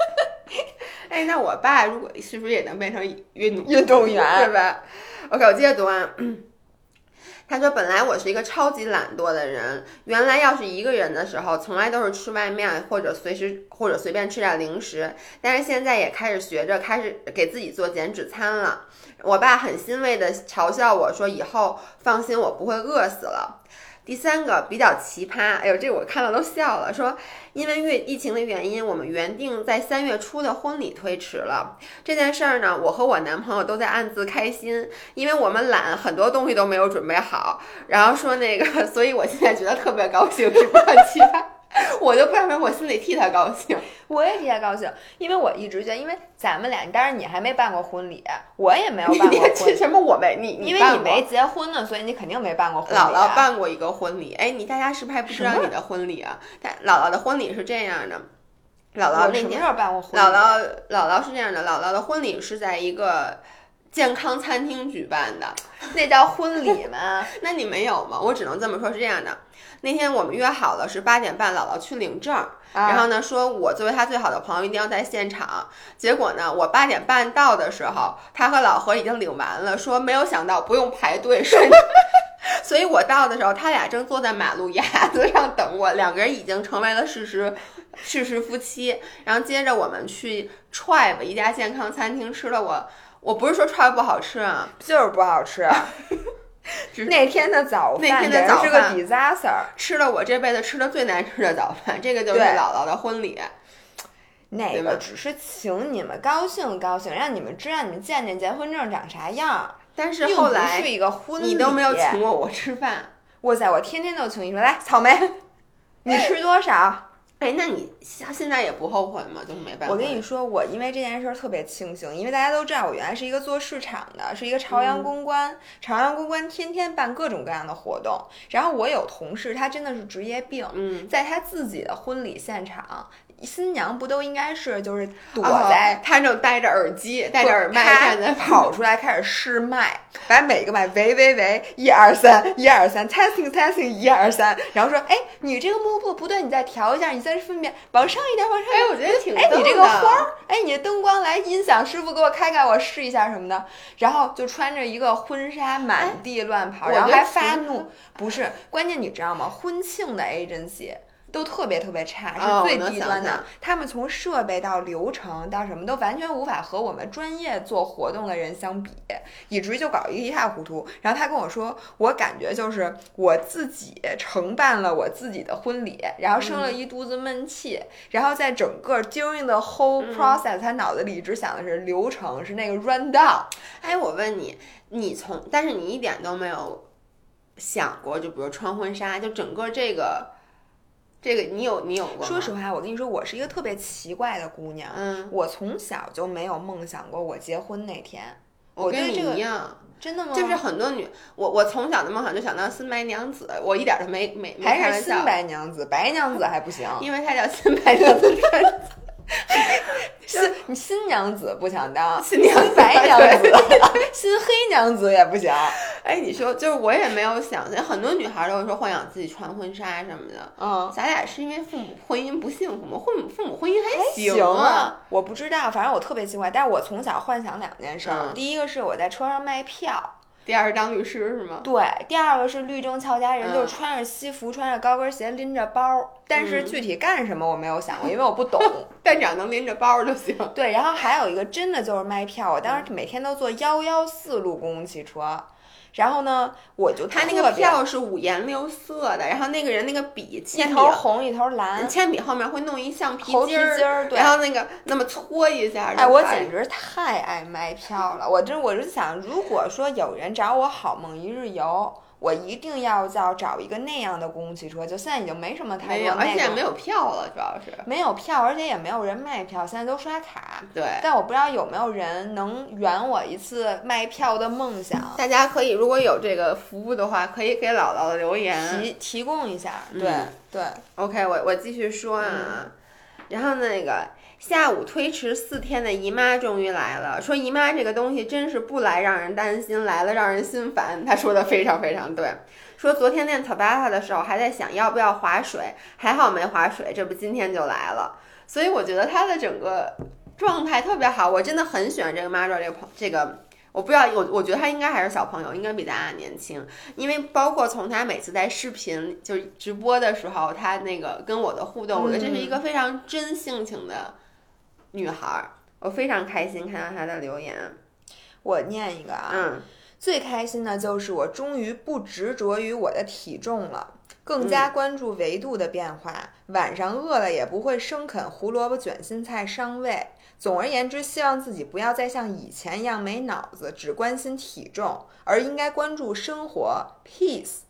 哎，那我爸如果是不是也能变成运动运动员？对吧？OK，我接着读啊。他说：“本来我是一个超级懒惰的人，原来要是一个人的时候，从来都是吃外面或者随时或者随便吃点零食。但是现在也开始学着开始给自己做减脂餐了。我爸很欣慰的嘲笑我说：‘以后放心，我不会饿死了。’”第三个比较奇葩，哎呦，这我看了都笑了。说因为月疫情的原因，我们原定在三月初的婚礼推迟了。这件事儿呢，我和我男朋友都在暗自开心，因为我们懒，很多东西都没有准备好。然后说那个，所以我现在觉得特别高兴，是不是很奇葩？我就不想说我心里替他高兴，我也替他高兴，因为我一直觉得，因为咱们俩，当然你还没办过婚礼，我也没有办过 婚礼。什么我没你？因为你没结婚呢，所以你肯定没办过婚礼。姥姥办过一个婚礼，哎，你大家是不是还不知道你的婚礼啊？但姥姥的婚礼是这样的，姥姥那年办过婚礼。姥姥姥姥是这样的，姥姥的婚礼是在一个健康餐厅举办的，那叫婚礼吗？那你没有吗？我只能这么说，是这样的。那天我们约好了是八点半，姥姥去领证，然后呢，说我作为她最好的朋友一定要在现场。结果呢，我八点半到的时候，她和老何已经领完了，说没有想到不用排队，所以我到的时候，他俩正坐在马路牙子上等我，两个人已经成为了事实，事实夫妻。然后接着我们去 Tribe 一家健康餐厅吃了，我我不是说 Tribe 不好吃啊，就是不好吃。那天的早饭，那天的早饭是个 disaster，吃了我这辈子吃的最难吃的早饭。这个就是姥姥的婚礼，那个只是请你们高兴高兴，让你们知道你们见见结婚证长啥样。但是后来是一个婚礼，你都没有请过我吃饭。哇塞，我天天都请你说来草莓，你吃多少？哎，那你现现在也不后悔吗？就是没办法。我跟你说，我因为这件事儿特别庆幸，因为大家都知道我原来是一个做市场的，是一个朝阳公关。朝阳公关天天办各种各样的活动，然后我有同事，他真的是职业病，在他自己的婚礼现场。新娘不都应该是就是躲在她正戴着耳机戴着耳麦站在 跑出来开始试麦，把每个麦喂喂喂一二三一二三 testing testing 一二三，然后说哎你这个幕布不对，你再调一下，你再分辨往上一点往上一点。哎我觉得挺哎你这个花儿哎你的灯光来音响师傅给我开开我试一下什么的，然后就穿着一个婚纱满地乱跑，然后还发怒，不是关键你知道吗？婚庆的 agency。都特别特别差，是最低端的。他们从设备到流程到什么都完全无法和我们专业做活动的人相比，以至于就搞一一塌糊涂。然后他跟我说，我感觉就是我自己承办了我自己的婚礼，然后生了一肚子闷气。然后在整个 during the whole process，他脑子里只想的是流程，是那个 run down。哎，我问你，你从但是你一点都没有想过，就比如穿婚纱，就整个这个。这个你有你有过？说实话，我跟你说，我是一个特别奇怪的姑娘。嗯，我从小就没有梦想过我结婚那天。我跟你一样，真的吗？就是很多女，我我从小的梦想就想当新白娘子，我一点都没没还是新白娘子，白娘子还不行，因为她叫新白娘子。新你新娘子不想当，新娘白娘子，新黑娘子也不行。哎，你说就是我也没有想，很多女孩都会说幻想自己穿婚纱什么的。嗯，咱俩是因为父母婚姻不幸福吗？父母父母婚姻还行啊。我不知道，反正我特别奇怪。但是我从小幻想两件事儿，第一个是我在车上卖票。第二是当律师是吗？对，第二个是律政俏佳人，就是穿着西服，穿着高跟鞋，拎着包。但是具体干什么我没有想过，因为我不懂。但只要能拎着包就行。对，然后还有一个真的就是卖票，我当时每天都坐幺幺四路公共汽车。然后呢，我就他那个票是五颜六色的，然后那个人那个笔，一头红一头蓝，铅笔后面会弄一橡皮筋儿，然后那个那么搓一下。哎，我简直太爱卖票了，我真我是想，如果说有人找我好梦一日游。我一定要叫找一个那样的公共汽车，就现在已经没什么太多，而且没有票了，主要是没有票，而且也没有人卖票，现在都刷卡。对，但我不知道有没有人能圆我一次卖票的梦想。大家可以如果有这个服务的话，可以给姥姥留言提提供一下。对对，OK，我我继续说啊，然后那个。下午推迟四天的姨妈终于来了，说姨妈这个东西真是不来让人担心，来了让人心烦。她说的非常非常对，说昨天练 Tabata 的时候还在想要不要划水，还好没划水，这不今天就来了。所以我觉得她的整个状态特别好，我真的很喜欢这个妈 a 这个朋这个我不知道，我我觉得他应该还是小朋友，应该比咱俩年轻。因为包括从他每次在视频就是直播的时候，他那个跟我的互动，我觉得这是一个非常真性情的女孩。我非常开心看到她的留言。我念一个啊，嗯，最开心的就是我终于不执着于我的体重了，更加关注维度的变化。晚上饿了也不会生啃胡萝卜卷心菜伤胃。总而言之，希望自己不要再像以前一样没脑子，只关心体重，而应该关注生活 peace。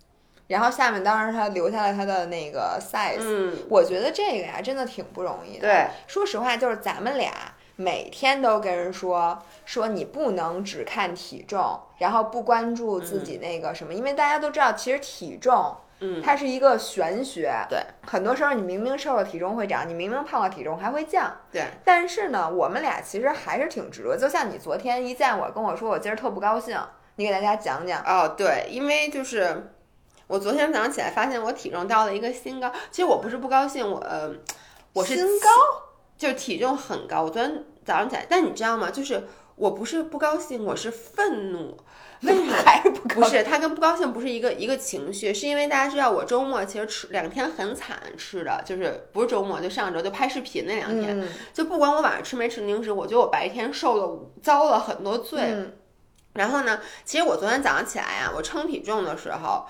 然后下面当然他留下了他的那个 size。嗯，我觉得这个呀，真的挺不容易的。对，说实话，就是咱们俩每天都跟人说说你不能只看体重，然后不关注自己那个什么，因为大家都知道，其实体重。嗯，它是一个玄学。对，很多时候你明明瘦了，体重会长；你明明胖了，体重还会降。对。但是呢，我们俩其实还是挺执着。就像你昨天一见我，跟我说我今儿特不高兴，你给大家讲讲。哦，对，因为就是我昨天早上起来发现我体重到了一个新高。其实我不是不高兴，我呃，我是新高，就是体重很高。我昨天早上起来，但你知道吗？就是我不是不高兴，我是愤怒。为什么还是不不是？它跟不高兴不是一个一个情绪，是因为大家知道我周末其实吃两天很惨，吃的就是不是周末就上周就拍视频那两天，就不管我晚上吃没吃零食，我觉得我白天受了遭了很多罪。然后呢，其实我昨天早上起来呀，我称体重的时候，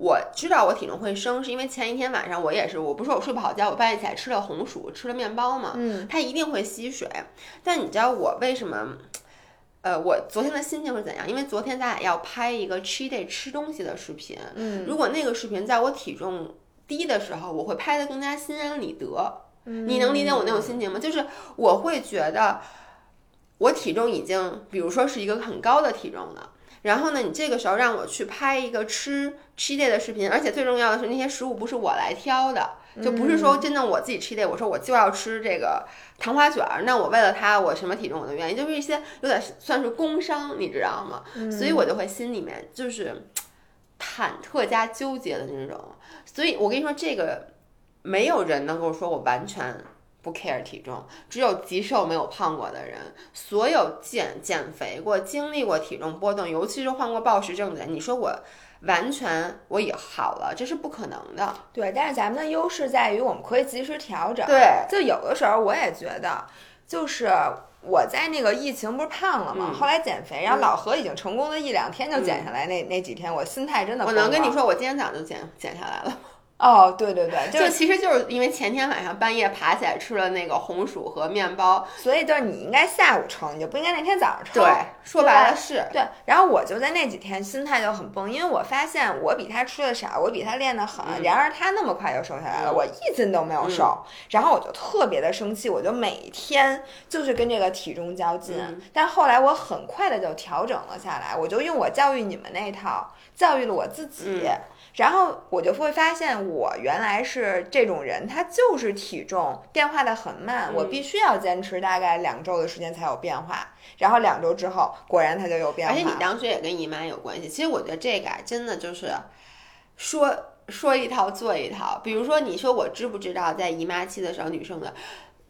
我知道我体重会升，是因为前一天晚上我也是，我不是我睡不好觉，我半夜起来吃了红薯，吃了面包嘛，嗯，它一定会吸水。但你知道我为什么？呃，我昨天的心情是怎样？因为昨天咱俩要拍一个 cheat day 吃东西的视频。嗯，如果那个视频在我体重低的时候，我会拍的更加心安理得。你能理解我那种心情吗？就是我会觉得我体重已经，比如说是一个很高的体重了。然后呢，你这个时候让我去拍一个吃 cheat day 的视频，而且最重要的是那些食物不是我来挑的。就不是说真的我自己吃的，我说我就要吃这个糖花卷儿，那我为了它，我什么体重我都愿意，就是一些有点算是工伤，你知道吗？所以我就会心里面就是忐忑加纠结的那种。所以我跟你说，这个没有人能够说我完全不 care 体重，只有极瘦没有胖过的人。所有减减肥过、经历过体重波动，尤其是患过暴食症的人，你说我。完全我也好了，这是不可能的。对，但是咱们的优势在于我们可以及时调整。对，就有的时候我也觉得，就是我在那个疫情不是胖了吗？后来减肥，然后老何已经成功的一两天就减下来，那那几天我心态真的。我能跟你说，我今天早上就减减下来了。哦，对对对，就其实就是因为前天晚上半夜爬起来吃了那个红薯和面包，所以就是你应该下午称，你就不应该那天早上称。对，说白了是。对，然后我就在那几天心态就很崩，因为我发现我比他吃的少，我比他练得狠，然而他那么快就瘦下来了，我一斤都没有瘦，然后我就特别的生气，我就每天就是跟这个体重较劲，但后来我很快的就调整了下来，我就用我教育你们那套教育了我自己。然后我就会发现，我原来是这种人，他就是体重变化的很慢，我必须要坚持大概两周的时间才有变化。然后两周之后，果然它就有变化。而且你当时也跟姨妈有关系。其实我觉得这个真的就是说说一套做一套。比如说，你说我知不知道，在姨妈期的时候，女生的。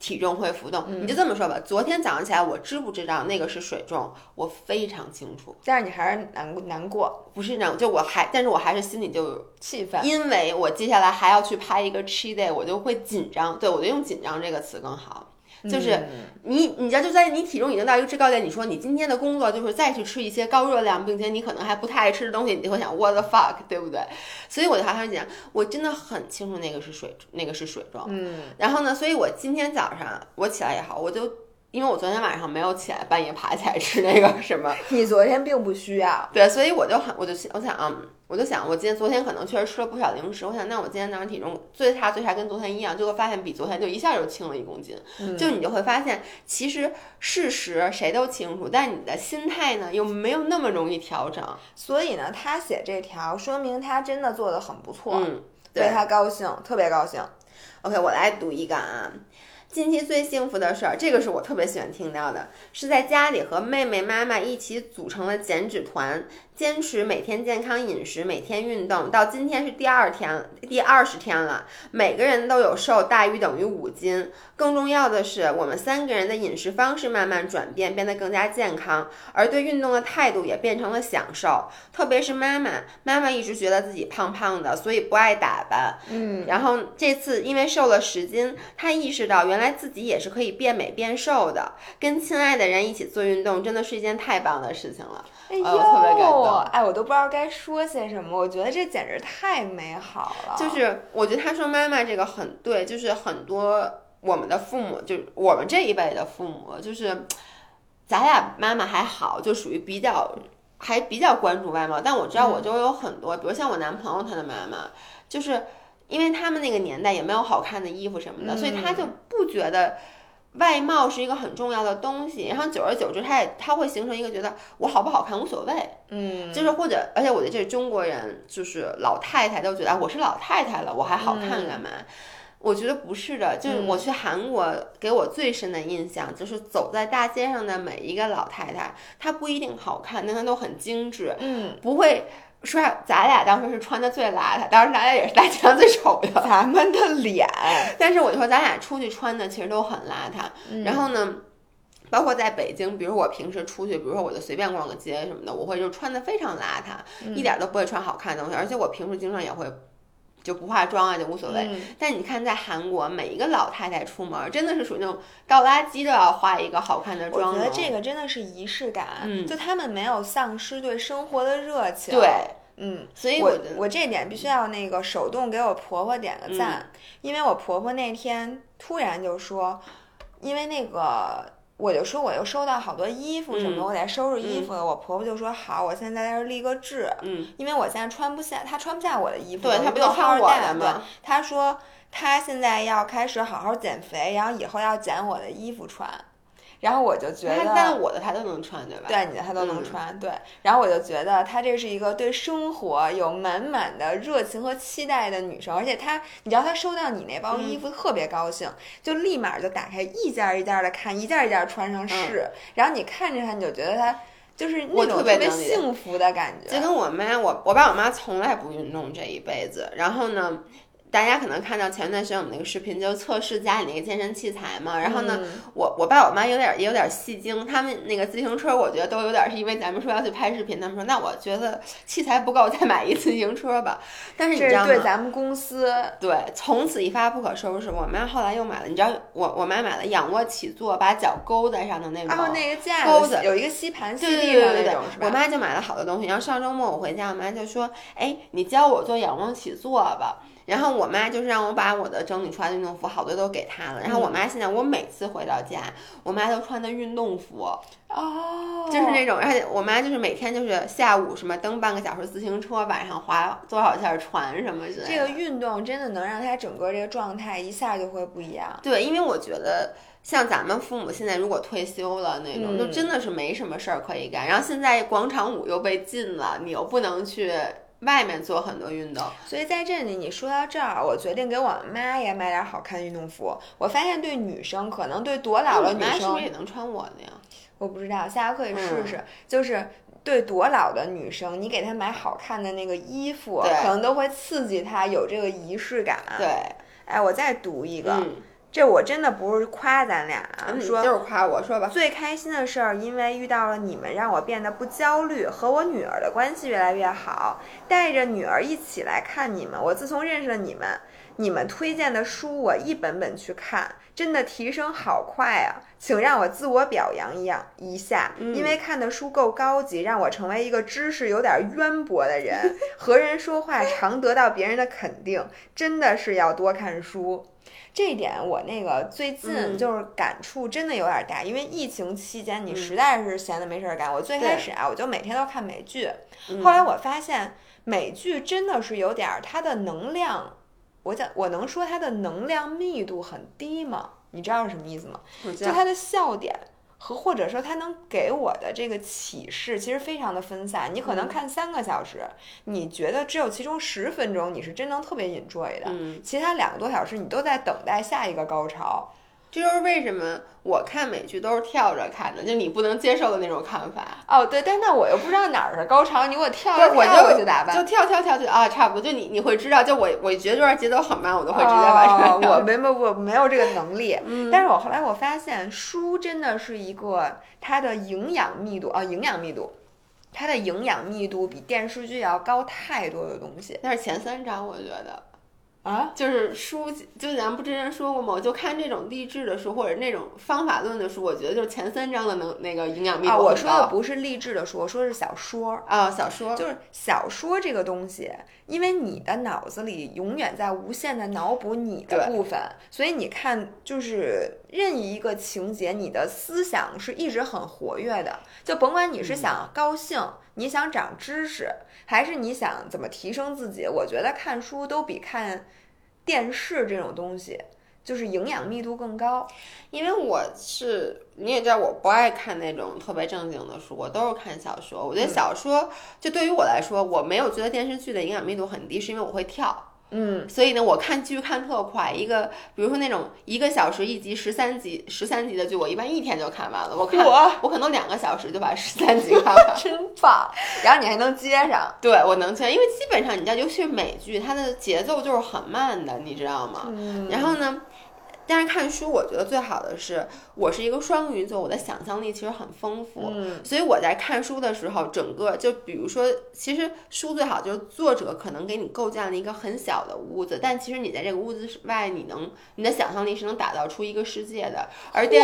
体重会浮动，你就这么说吧。昨天早上起来，我知不知道那个是水重？我非常清楚。但是你还是难难过，不是难，就我还，但是我还是心里就气愤，因为我接下来还要去拍一个 cheat day，我就会紧张。对我就用紧张这个词更好。就是你，你知道，就在你体重已经到一个制高点，你说你今天的工作就是再去吃一些高热量，并且你可能还不太爱吃的东西，你就会想 what the fuck，对不对？所以我就好像讲，我真的很清楚那个是水，那个是水状。嗯。然后呢，所以我今天早上我起来也好，我就。因为我昨天晚上没有起来，半夜爬起来吃那个什么。你昨天并不需要。对，所以我就很，我就我想，我就想，我今天昨天可能确实吃了不少零食。我想，那我今天早上体重最差最差跟昨天一样，结果发现比昨天就一下就轻了一公斤。就你就会发现，其实事实谁都清楚，但你的心态呢又没有那么容易调整。所以呢，他写这条说明他真的做的很不错，嗯，对他高兴，特别高兴。OK，我来读一个啊。近期最幸福的事儿，这个是我特别喜欢听到的，是在家里和妹妹、妈妈一起组成了减脂团。坚持每天健康饮食，每天运动，到今天是第二天，第二十天了。每个人都有瘦大于等于五斤。更重要的是，我们三个人的饮食方式慢慢转变，变得更加健康，而对运动的态度也变成了享受。特别是妈妈，妈妈一直觉得自己胖胖的，所以不爱打扮。嗯，然后这次因为瘦了十斤，她意识到原来自己也是可以变美变瘦的。跟亲爱的人一起做运动，真的是一件太棒的事情了。哎呦，特别感动。哎，我都不知道该说些什么。我觉得这简直太美好了。就是我觉得他说妈妈这个很对，就是很多我们的父母，就是我们这一辈的父母，就是咱俩妈妈还好，就属于比较还比较关注外貌。但我知道我周围有很多，比如像我男朋友他的妈妈，就是因为他们那个年代也没有好看的衣服什么的，所以他就不觉得。外貌是一个很重要的东西，然后久而久之，他也他会形成一个觉得我好不好看无所谓，嗯，就是或者，而且我觉得这是中国人，就是老太太都觉得我是老太太了，我还好看干嘛？我觉得不是的，就是我去韩国，给我最深的印象就是走在大街上的每一个老太太，她不一定好看，但她都很精致，嗯，不会。说咱俩当时是穿的最邋遢，当时咱俩也是大街上最丑的。咱们的脸，但是我就说咱俩出去穿的其实都很邋遢。然后呢，包括在北京，比如我平时出去，比如说我就随便逛个街什么的，我会就穿的非常邋遢，一点都不会穿好看的东西。而且我平时经常也会就不化妆啊，就无所谓。但你看在韩国，每一个老太太出门真的是属于那种倒垃圾都要化一个好看的妆。我觉得这个真的是仪式感，嗯，就他们没有丧失对生活的热情。对。嗯，所以我我这点必须要那个手动给我婆婆点个赞，因为我婆婆那天突然就说，因为那个我就说我又收到好多衣服什么，我得收拾衣服，我婆婆就说好，我现在在这立个志，嗯，因为我现在穿不下，她穿不下我的衣服，对她不就穿我的吗？她说她现在要开始好好减肥，然后以后要捡我的衣服穿。然后我就觉得，但我的他都能穿，对吧？对，你的他都能穿，对。然后我就觉得，她这是一个对生活有满满的热情和期待的女生，而且她，你知道，她收到你那包衣服特别高兴，就立马就打开一件一件的看，一件一件穿上试。然后你看着她，你就觉得她就是那种特别幸福的感觉。就跟我妈，我我爸我妈从来不运动这一辈子，然后呢。大家可能看到前段时间我们那个视频，就测试家里那个健身器材嘛。然后呢，我我爸我妈有点也有点戏精，他们那个自行车，我觉得都有点是因为咱们说要去拍视频，他们说那我觉得器材不够，再买一自行车吧。但是你知道吗？对咱们公司，对，从此一发不可收拾。我妈后来又买了，你知道我我妈买了仰卧起坐，把脚勾在上的那种，哦，那个架钩子有一个吸盘吸地上那种，是吧？我妈就买了好多东西。然后上周末我回家，我妈就说：“哎，你教我做仰卧起坐吧。”然后我妈就是让我把我的整理出来的运动服好多都给她了。然后我妈现在我每次回到家，我妈都穿的运动服哦，就是那种，而且我妈就是每天就是下午什么蹬半个小时自行车，晚上划多少下船什么之类的。这个运动真的能让她整个这个状态一下就会不一样。对，因为我觉得像咱们父母现在如果退休了那种，就真的是没什么事儿可以干。然后现在广场舞又被禁了，你又不能去。外面做很多运动，所以在这里你说到这儿，我决定给我妈也买点好看运动服。我发现对女生，可能对多老的女生，是不是也能穿我的呀？我不知道，下回可以试试。就是对多老的女生，你给她买好看的那个衣服，可能都会刺激她有这个仪式感。对，哎，我再读一个。这我真的不是夸咱俩，说就是夸我说吧。最开心的事儿，因为遇到了你们，让我变得不焦虑，和我女儿的关系越来越好。带着女儿一起来看你们，我自从认识了你们，你们推荐的书我一本本去看，真的提升好快啊！请让我自我表扬一样一下，因为看的书够高级，让我成为一个知识有点渊博的人。和人说话常得到别人的肯定，真的是要多看书。这一点我那个最近就是感触真的有点大，因为疫情期间你实在是闲的没事儿干。我最开始啊，我就每天都看美剧，后来我发现美剧真的是有点它的能量，我讲我能说它的能量密度很低吗？你知道是什么意思吗？就它的笑点。和或者说他能给我的这个启示，其实非常的分散。你可能看三个小时，你觉得只有其中十分钟你是真能特别 enjoy 的，其他两个多小时你都在等待下一个高潮。这就是为什么我看美剧都是跳着看的，就你不能接受的那种看法。哦，对，但那我又不知道哪儿是高潮，你给我跳着跳过去咋办？就跳跳跳就啊，差不多。就你你会知道，就我我觉得这段节奏很慢，我都会直接把这。我 没没我没有这个能力。但是我后来我发现，书真的是一个它的营养密度啊，营养密度，它的营养密度比电视剧要高太多的东西。那是前三章，我觉得。啊，就是书，就咱不之前说过吗？我就看这种励志的书或者那种方法论的书，我觉得就是前三章的能那个营养密度啊。我说的不是励志的书，我说是小说啊，小说就是小说这个东西，因为你的脑子里永远在无限的脑补你的部分，所以你看就是任意一个情节，你的思想是一直很活跃的，就甭管你是想高兴，你想长知识。还是你想怎么提升自己？我觉得看书都比看电视这种东西，就是营养密度更高。因为我是你也知道，我不爱看那种特别正经的书，我都是看小说。我觉得小说就对于我来说，我没有觉得电视剧的营养密度很低，是因为我会跳。嗯，所以呢，我看剧看特快，一个比如说那种一个小时一集十三集十三集的剧，我一般一天就看完了。我看我可能两个小时就把十三集看完，真棒！然后你还能接上，对我能接，因为基本上你知道，尤其是美剧，它的节奏就是很慢的，你知道吗？嗯。然后呢？但是看书，我觉得最好的是，我是一个双鱼座，我的想象力其实很丰富，嗯，所以我在看书的时候，整个就比如说，其实书最好就是作者可能给你构建了一个很小的屋子，但其实你在这个屋子外，你能你的想象力是能打造出一个世界的，而电。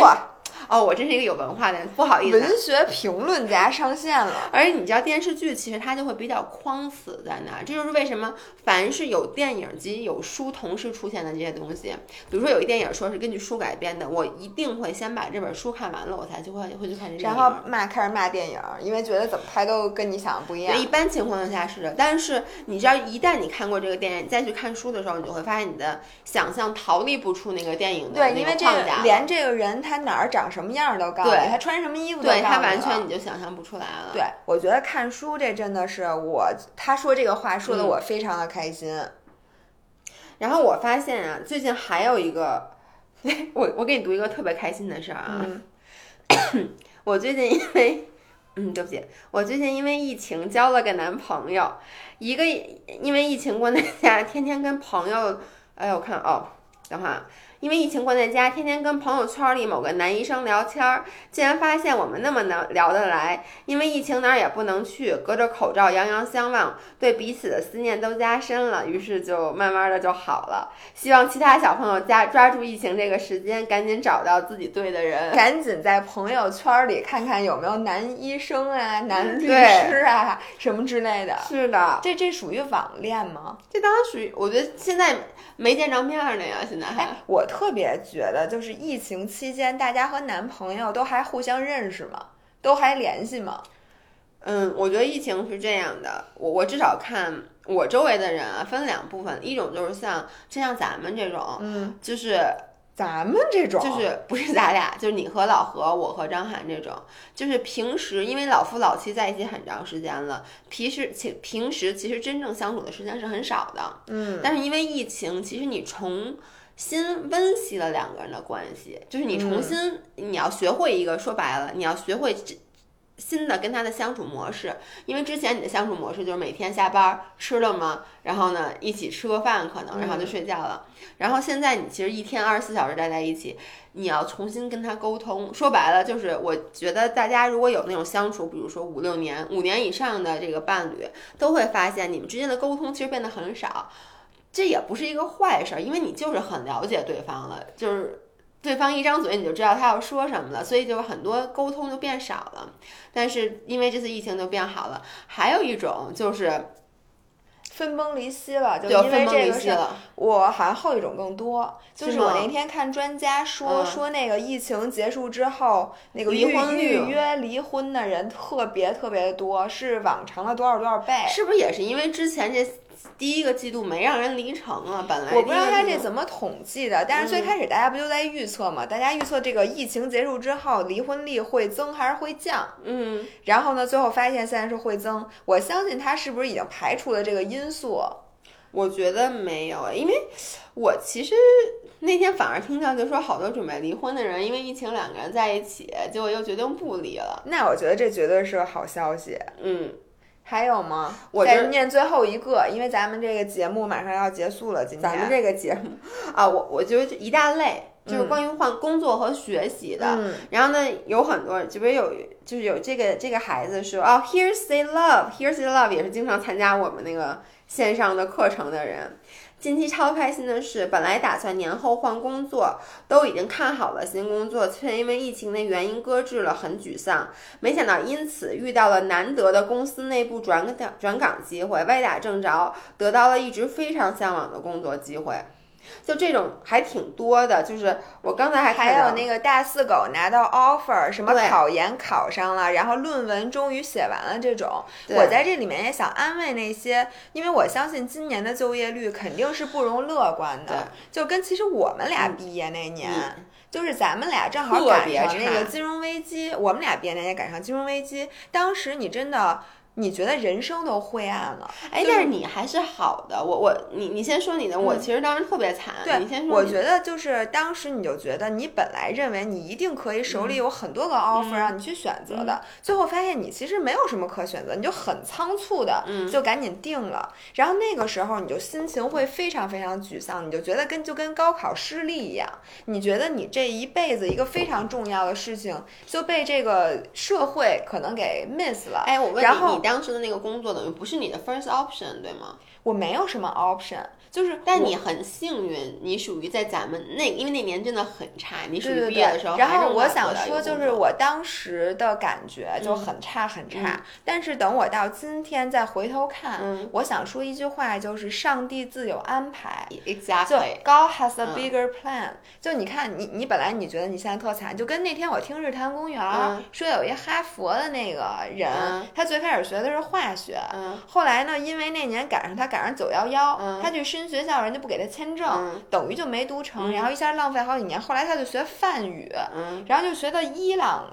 哦，我真是一个有文化的人，不好意思。文学评论家上线了。而且你知道电视剧其实它就会比较框死在那儿，这就是为什么凡是有电影及有书同时出现的这些东西，比如说有一电影说是根据书改编的，我一定会先把这本书看完了，我才就会会去看这。然后骂开始骂电影，因为觉得怎么拍都跟你想的不一样。一般情况下是的，但是你知道一旦你看过这个电影，你再去看书的时候，你就会发现你的想象逃离不出那个电影的对，因为这个连这个人他哪儿长什么样都告诉你，他穿什么衣服都告诉你，他完全你就想象不出来了。对，我觉得看书这真的是我，他说这个话说的我非常的开心。然后我发现啊，最近还有一个，我我给你读一个特别开心的事儿啊。我最近因为，嗯，对不起，我最近因为疫情交了个男朋友，一个因为疫情关在家，天天跟朋友，哎，我看哦，等会儿。因为疫情关在家，天天跟朋友圈里某个男医生聊天儿，竟然发现我们那么能聊得来。因为疫情哪儿也不能去，隔着口罩遥遥相望，对彼此的思念都加深了。于是就慢慢的就好了。希望其他小朋友加抓住疫情这个时间，赶紧找到自己对的人，赶紧在朋友圈里看看有没有男医生啊、男律师啊 什么之类的。是的，这这属于网恋吗？这当然属于，我觉得现在。没见着面呢呀，现在还。我特别觉得，就是疫情期间，大家和男朋友都还互相认识吗？都还联系吗？嗯，我觉得疫情是这样的，我我至少看我周围的人啊，分两部分，一种就是像就像咱们这种，嗯，就是。咱们这种就是不是咱俩，就是你和老何，我和张涵这种，就是平时因为老夫老妻在一起很长时间了，平时其平时其实真正相处的时间是很少的，嗯，但是因为疫情，其实你重新温习了两个人的关系，就是你重新你要学会一个，说白了，你要学会这。新的跟他的相处模式，因为之前你的相处模式就是每天下班吃了吗？然后呢，一起吃个饭可能，然后就睡觉了。然后现在你其实一天二十四小时待在一起，你要重新跟他沟通。说白了就是，我觉得大家如果有那种相处，比如说五六年、五年以上的这个伴侣，都会发现你们之间的沟通其实变得很少。这也不是一个坏事，因为你就是很了解对方了，就是。对方一张嘴你就知道他要说什么了，所以就很多沟通就变少了。但是因为这次疫情就变好了。还有一种就是分崩离析了，就因为这个事。我好像后一种更多，就是我那天看专家说说那个疫情结束之后，那个离婚率约离婚的人特别特别多，是往常的多少多少倍。是不是也是因为之前这？第一个季度没让人离成啊，本来我不知道他这怎么统计的，但是最开始大家不就在预测嘛？大家预测这个疫情结束之后离婚率会增还是会降？嗯，然后呢，最后发现现在是会增。我相信他是不是已经排除了这个因素？我觉得没有，因为我其实那天反而听到就说好多准备离婚的人，因为疫情两个人在一起，结果又决定不离了。那我觉得这绝对是个好消息。嗯，还有吗？我再念最后一个，因为咱们这个节目马上要结束了。今天咱们这个节目啊，我我觉得一大类就是关于换工作和学习的。嗯，然后呢，有很多，这边有就是有这个这个孩子说哦，Here's the love，Here's the love，也是经常参加我们那个。线上的课程的人，近期超开心的是，本来打算年后换工作，都已经看好了新工作，却因为疫情的原因搁置了，很沮丧。没想到因此遇到了难得的公司内部转岗转岗机会，歪打正着，得到了一直非常向往的工作机会。就这种还挺多的，就是我刚才还还有那个大四狗拿到 offer，什么考研考上了，然后论文终于写完了这种。我在这里面也想安慰那些，因为我相信今年的就业率肯定是不容乐观的。就跟其实我们俩毕业那年，就是咱们俩正好赶上那个金融危机，我们俩毕业那年赶上金融危机，当时你真的。你觉得人生都灰暗了？哎，但是你还是好的。我我你你先说你的。我其实当时特别惨。对，你先说。我觉得就是当时你就觉得你本来认为你一定可以手里有很多个 offer 让你去选择的，最后发现你其实没有什么可选择，你就很仓促的就赶紧定了。然后那个时候你就心情会非常非常沮丧，你就觉得跟就跟高考失利一样，你觉得你这一辈子一个非常重要的事情就被这个社会可能给 miss 了。哎，我问你，你当时的那个工作等于不是你的 first option，对吗？我没有什么 option。就是，但你很幸运，你属于在咱们那，因为那年真的很差，你属于毕业的时候。然后我想说，就是我当时的感觉就很差很差。但是等我到今天再回头看，我想说一句话，就是上帝自有安排。Exactly. God has a bigger plan. 就你看，你你本来你觉得你现在特惨，就跟那天我听日坛公园说有一哈佛的那个人，他最开始学的是化学，后来呢，因为那年赶上他赶上九幺幺，他去申。学校人家不给他签证，等于就没读成，然后一下浪费好几年。后来他就学梵语，然后就学到伊朗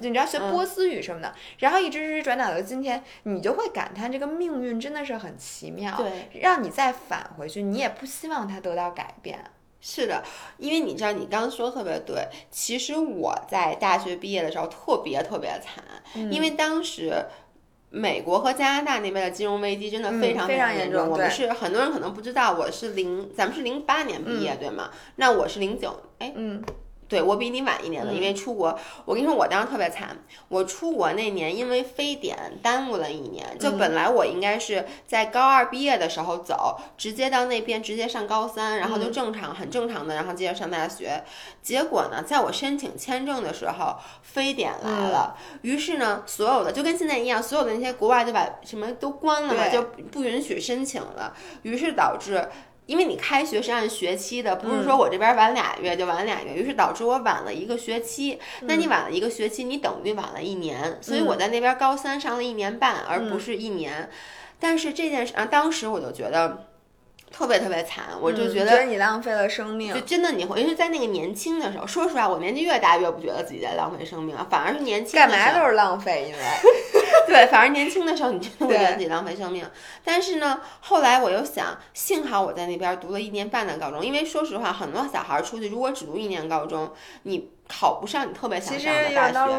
你知道学波斯语什么的，然后一直一直转到了今天，你就会感叹这个命运真的是很奇妙。对，让你再返回去，你也不希望他得到改变。是的，因为你知道，你刚刚说特别对。其实我在大学毕业的时候特别特别惨，因为当时。美国和加拿大那边的金融危机真的非常非常严重。我们是很多人可能不知道，我是零，咱们是零八年毕业，对吗？那我是零九，哎，嗯。对我比你晚一年了，因为出国。我跟你说，我当时特别惨。我出国那年，因为非典耽误了一年。就本来我应该是在高二毕业的时候走，直接到那边直接上高三，然后就正常很正常的，然后接着上大学。结果呢，在我申请签证的时候，非典来了。于是呢，所有的就跟现在一样，所有的那些国外就把什么都关了嘛，就不允许申请了。于是导致。因为你开学是按学期的，不是说我这边晚俩月就晚俩月，于是导致我晚了一个学期。那你晚了一个学期，你等于晚了一年，所以我在那边高三上了一年半，而不是一年。但是这件事啊，当时我就觉得。特别特别惨，我就觉得你浪费了生命。就真的你会，因为在那个年轻的时候，说实话，我年纪越大越不觉得自己在浪费生命啊，反而是年轻。干嘛都是浪费，因为 对，反而年轻的时候你真的会觉得自己浪费生命。但是呢，后来我又想，幸好我在那边读了一年半的高中，因为说实话，很多小孩出去如果只读一年高中，你。考不上你特别想上的大学，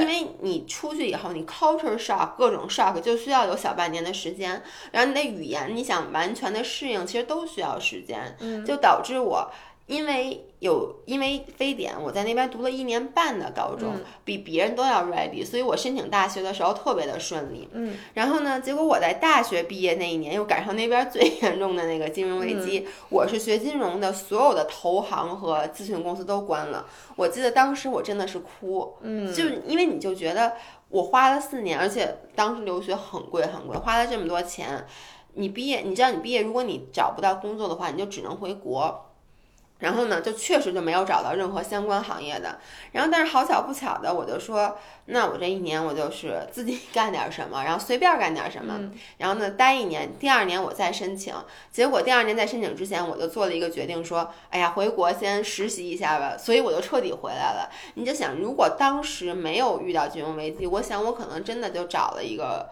因为你出去以后，你 culture shock 各种 shock 就需要有小半年的时间，然后你的语言你想完全的适应，其实都需要时间，就导致我。因为有因为非典，我在那边读了一年半的高中，比别人都要 ready，所以我申请大学的时候特别的顺利。嗯，然后呢，结果我在大学毕业那一年又赶上那边最严重的那个金融危机。我是学金融的，所有的投行和咨询公司都关了。我记得当时我真的是哭，嗯，就因为你就觉得我花了四年，而且当时留学很贵很贵，花了这么多钱，你毕业，你知道你毕业，如果你找不到工作的话，你就只能回国。然后呢，就确实就没有找到任何相关行业的。然后，但是好巧不巧的，我就说，那我这一年我就是自己干点什么，然后随便干点什么。然后呢，待一年，第二年我再申请。结果第二年在申请之前，我就做了一个决定，说，哎呀，回国先实习一下吧。所以我就彻底回来了。你就想，如果当时没有遇到金融危机，我想我可能真的就找了一个。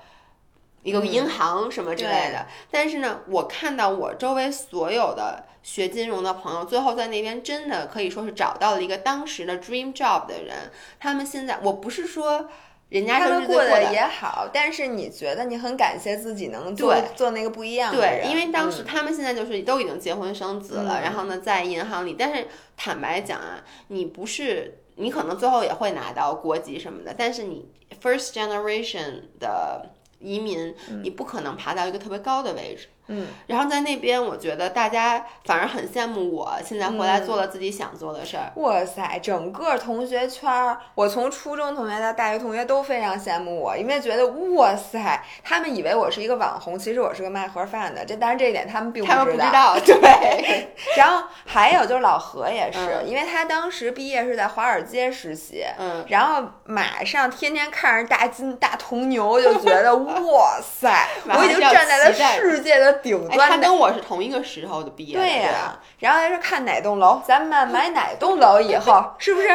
一个银行什么之类的。但是呢，我看到我周围所有的学金融的朋友，最后在那边真的可以说是找到了一个当时的 dream job 的人。他们现在，我不是说。人家他们过得也好，但是你觉得你很感谢自己能做做那个不一样的人。对，因为当时他们现在就是都已经结婚生子了，然后呢，在银行里。但是坦白讲啊，你不是你可能最后也会拿到国籍什么的，但是你 first generation 的移民，你不可能爬到一个特别高的位置。嗯，然后在那边，我觉得大家反而很羡慕我现在回来做了自己想做的事儿。哇塞，整个同学圈儿，我从初中同学到大学同学都非常羡慕我，因为觉得哇塞，他们以为我是一个网红，其实我是个卖盒饭的。这当然这一点他们并不知道。不知道 对。然后还有就是老何也是，因为他当时毕业是在华尔街实习，嗯，然后马上天天看着大金大铜牛，就觉得 哇塞，我已经站在了世界的。顶端，他跟我是同一个时候的毕业。对呀，然后他说看哪栋楼，咱们买哪栋楼以后 是不是？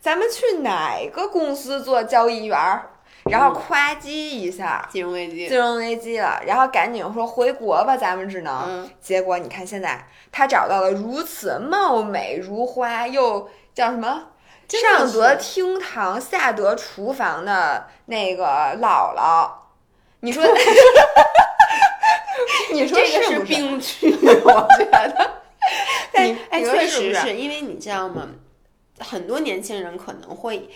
咱们去哪个公司做交易员？然后夸叽一下，金融危机，金融危机了，然后赶紧说回国吧，咱们只能。结果你看现在，他找到了如此貌美如花又叫什么上得厅堂下得厨房的那个姥姥，你说？你说这个是病 句，我觉得。但哎，确实是因为你知道吗？很多年轻人可能会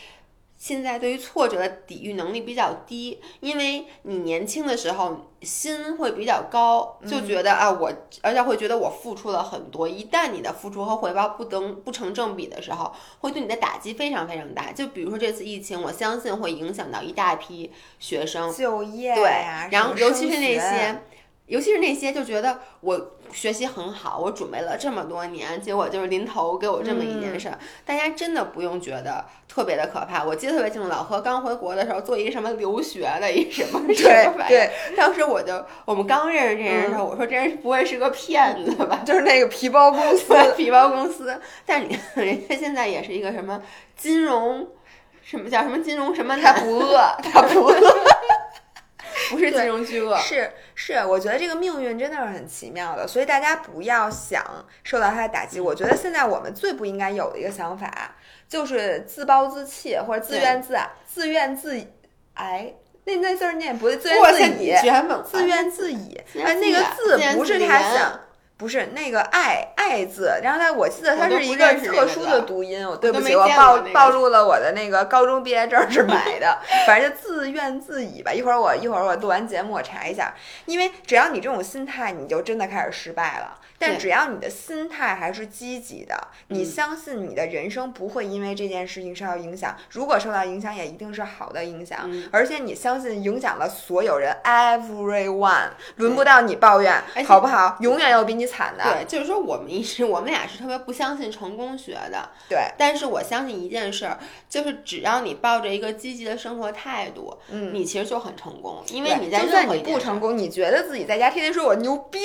现在对于挫折的抵御能力比较低，因为你年轻的时候心会比较高，就觉得啊，我而且会觉得我付出了很多。一旦你的付出和回报不等不成正比的时候，会对你的打击非常非常大。就比如说这次疫情，我相信会影响到一大批学生就业，对，然后尤其是那些。尤其是那些就觉得我学习很好，我准备了这么多年，结果就是临头给我这么一件事儿。大家真的不用觉得特别的可怕。我记得特别清楚，老何刚回国的时候做一个什么留学的一什么 什么玩意儿。当时我就我们刚认识这人的时候，我说这人不会是个骗子吧？就是那个皮包公司，皮包公司。但是你看，人家现在也是一个什么金融，什么叫什么金融什么？他不饿，他不饿。不是金融巨鳄，是是，我觉得这个命运真的是很奇妙的，所以大家不要想受到它的打击。我觉得现在我们最不应该有的一个想法，就是自暴自弃或者自怨自艾、自怨自艾。那那字儿念不对，自怨自艾，自怨自艾。哎，那个字不是他想。不是那个爱爱字，然后他我记得它是一个特殊的读音，我对不起，我暴暴露了我的那个高中毕业证是买 的，反正就自怨自艾吧。一会儿我一会儿我录完节目我查一下，因为只要你这种心态，你就真的开始失败了。但只要你的心态还是积极的，你相信你的人生不会因为这件事情受到影响。如果受到影响，也一定是好的影响。而且你相信影响了所有人，everyone，轮不到你抱怨，好不好？永远有比你。惨的，对，就是说我们一直我们俩是特别不相信成功学的，对。但是我相信一件事儿，就是只要你抱着一个积极的生活态度，嗯，你其实就很成功。因为你在任何你不成功，你觉得自己在家天天说我牛逼，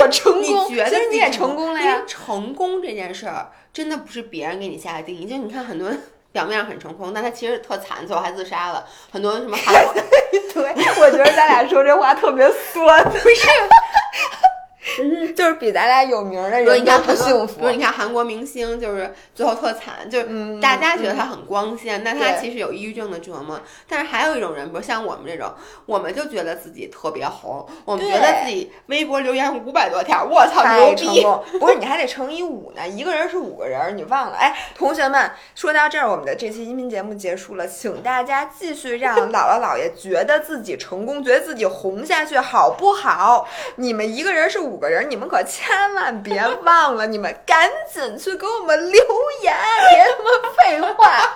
我成功，你觉得你也成功了呀？成功这件事儿真的不是别人给你下的定义，就你看很多人表面上很成功，但他其实特惨，最后还自杀了。很多什么 韩，对，我觉得咱俩说这话特别酸，不是。就是比咱俩有名的人家不幸福。不是你看韩国明星，就是最后特惨，就是大家觉得他很光鲜，但他其实有抑郁症的折磨。但是还有一种人，比如像我们这种，我们就觉得自己特别红，我们觉得自己微博留言五百多条，我操牛逼！不是你还得乘以五呢，一个人是五个人，你忘了？哎，同学们，说到这儿，我们的这期音频节目结束了，请大家继续让姥姥姥爷觉得自己成功，觉得自己红下去，好不好？你们一个人是五。五个人，你们可千万别忘了，你们赶紧去给我们留言，别他妈废话。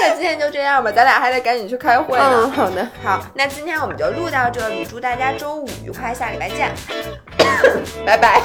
那今天就这样吧，咱俩还得赶紧去开会呢。嗯，好的，好，那今天我们就录到这里，祝大家周五愉快，下礼拜见，拜拜。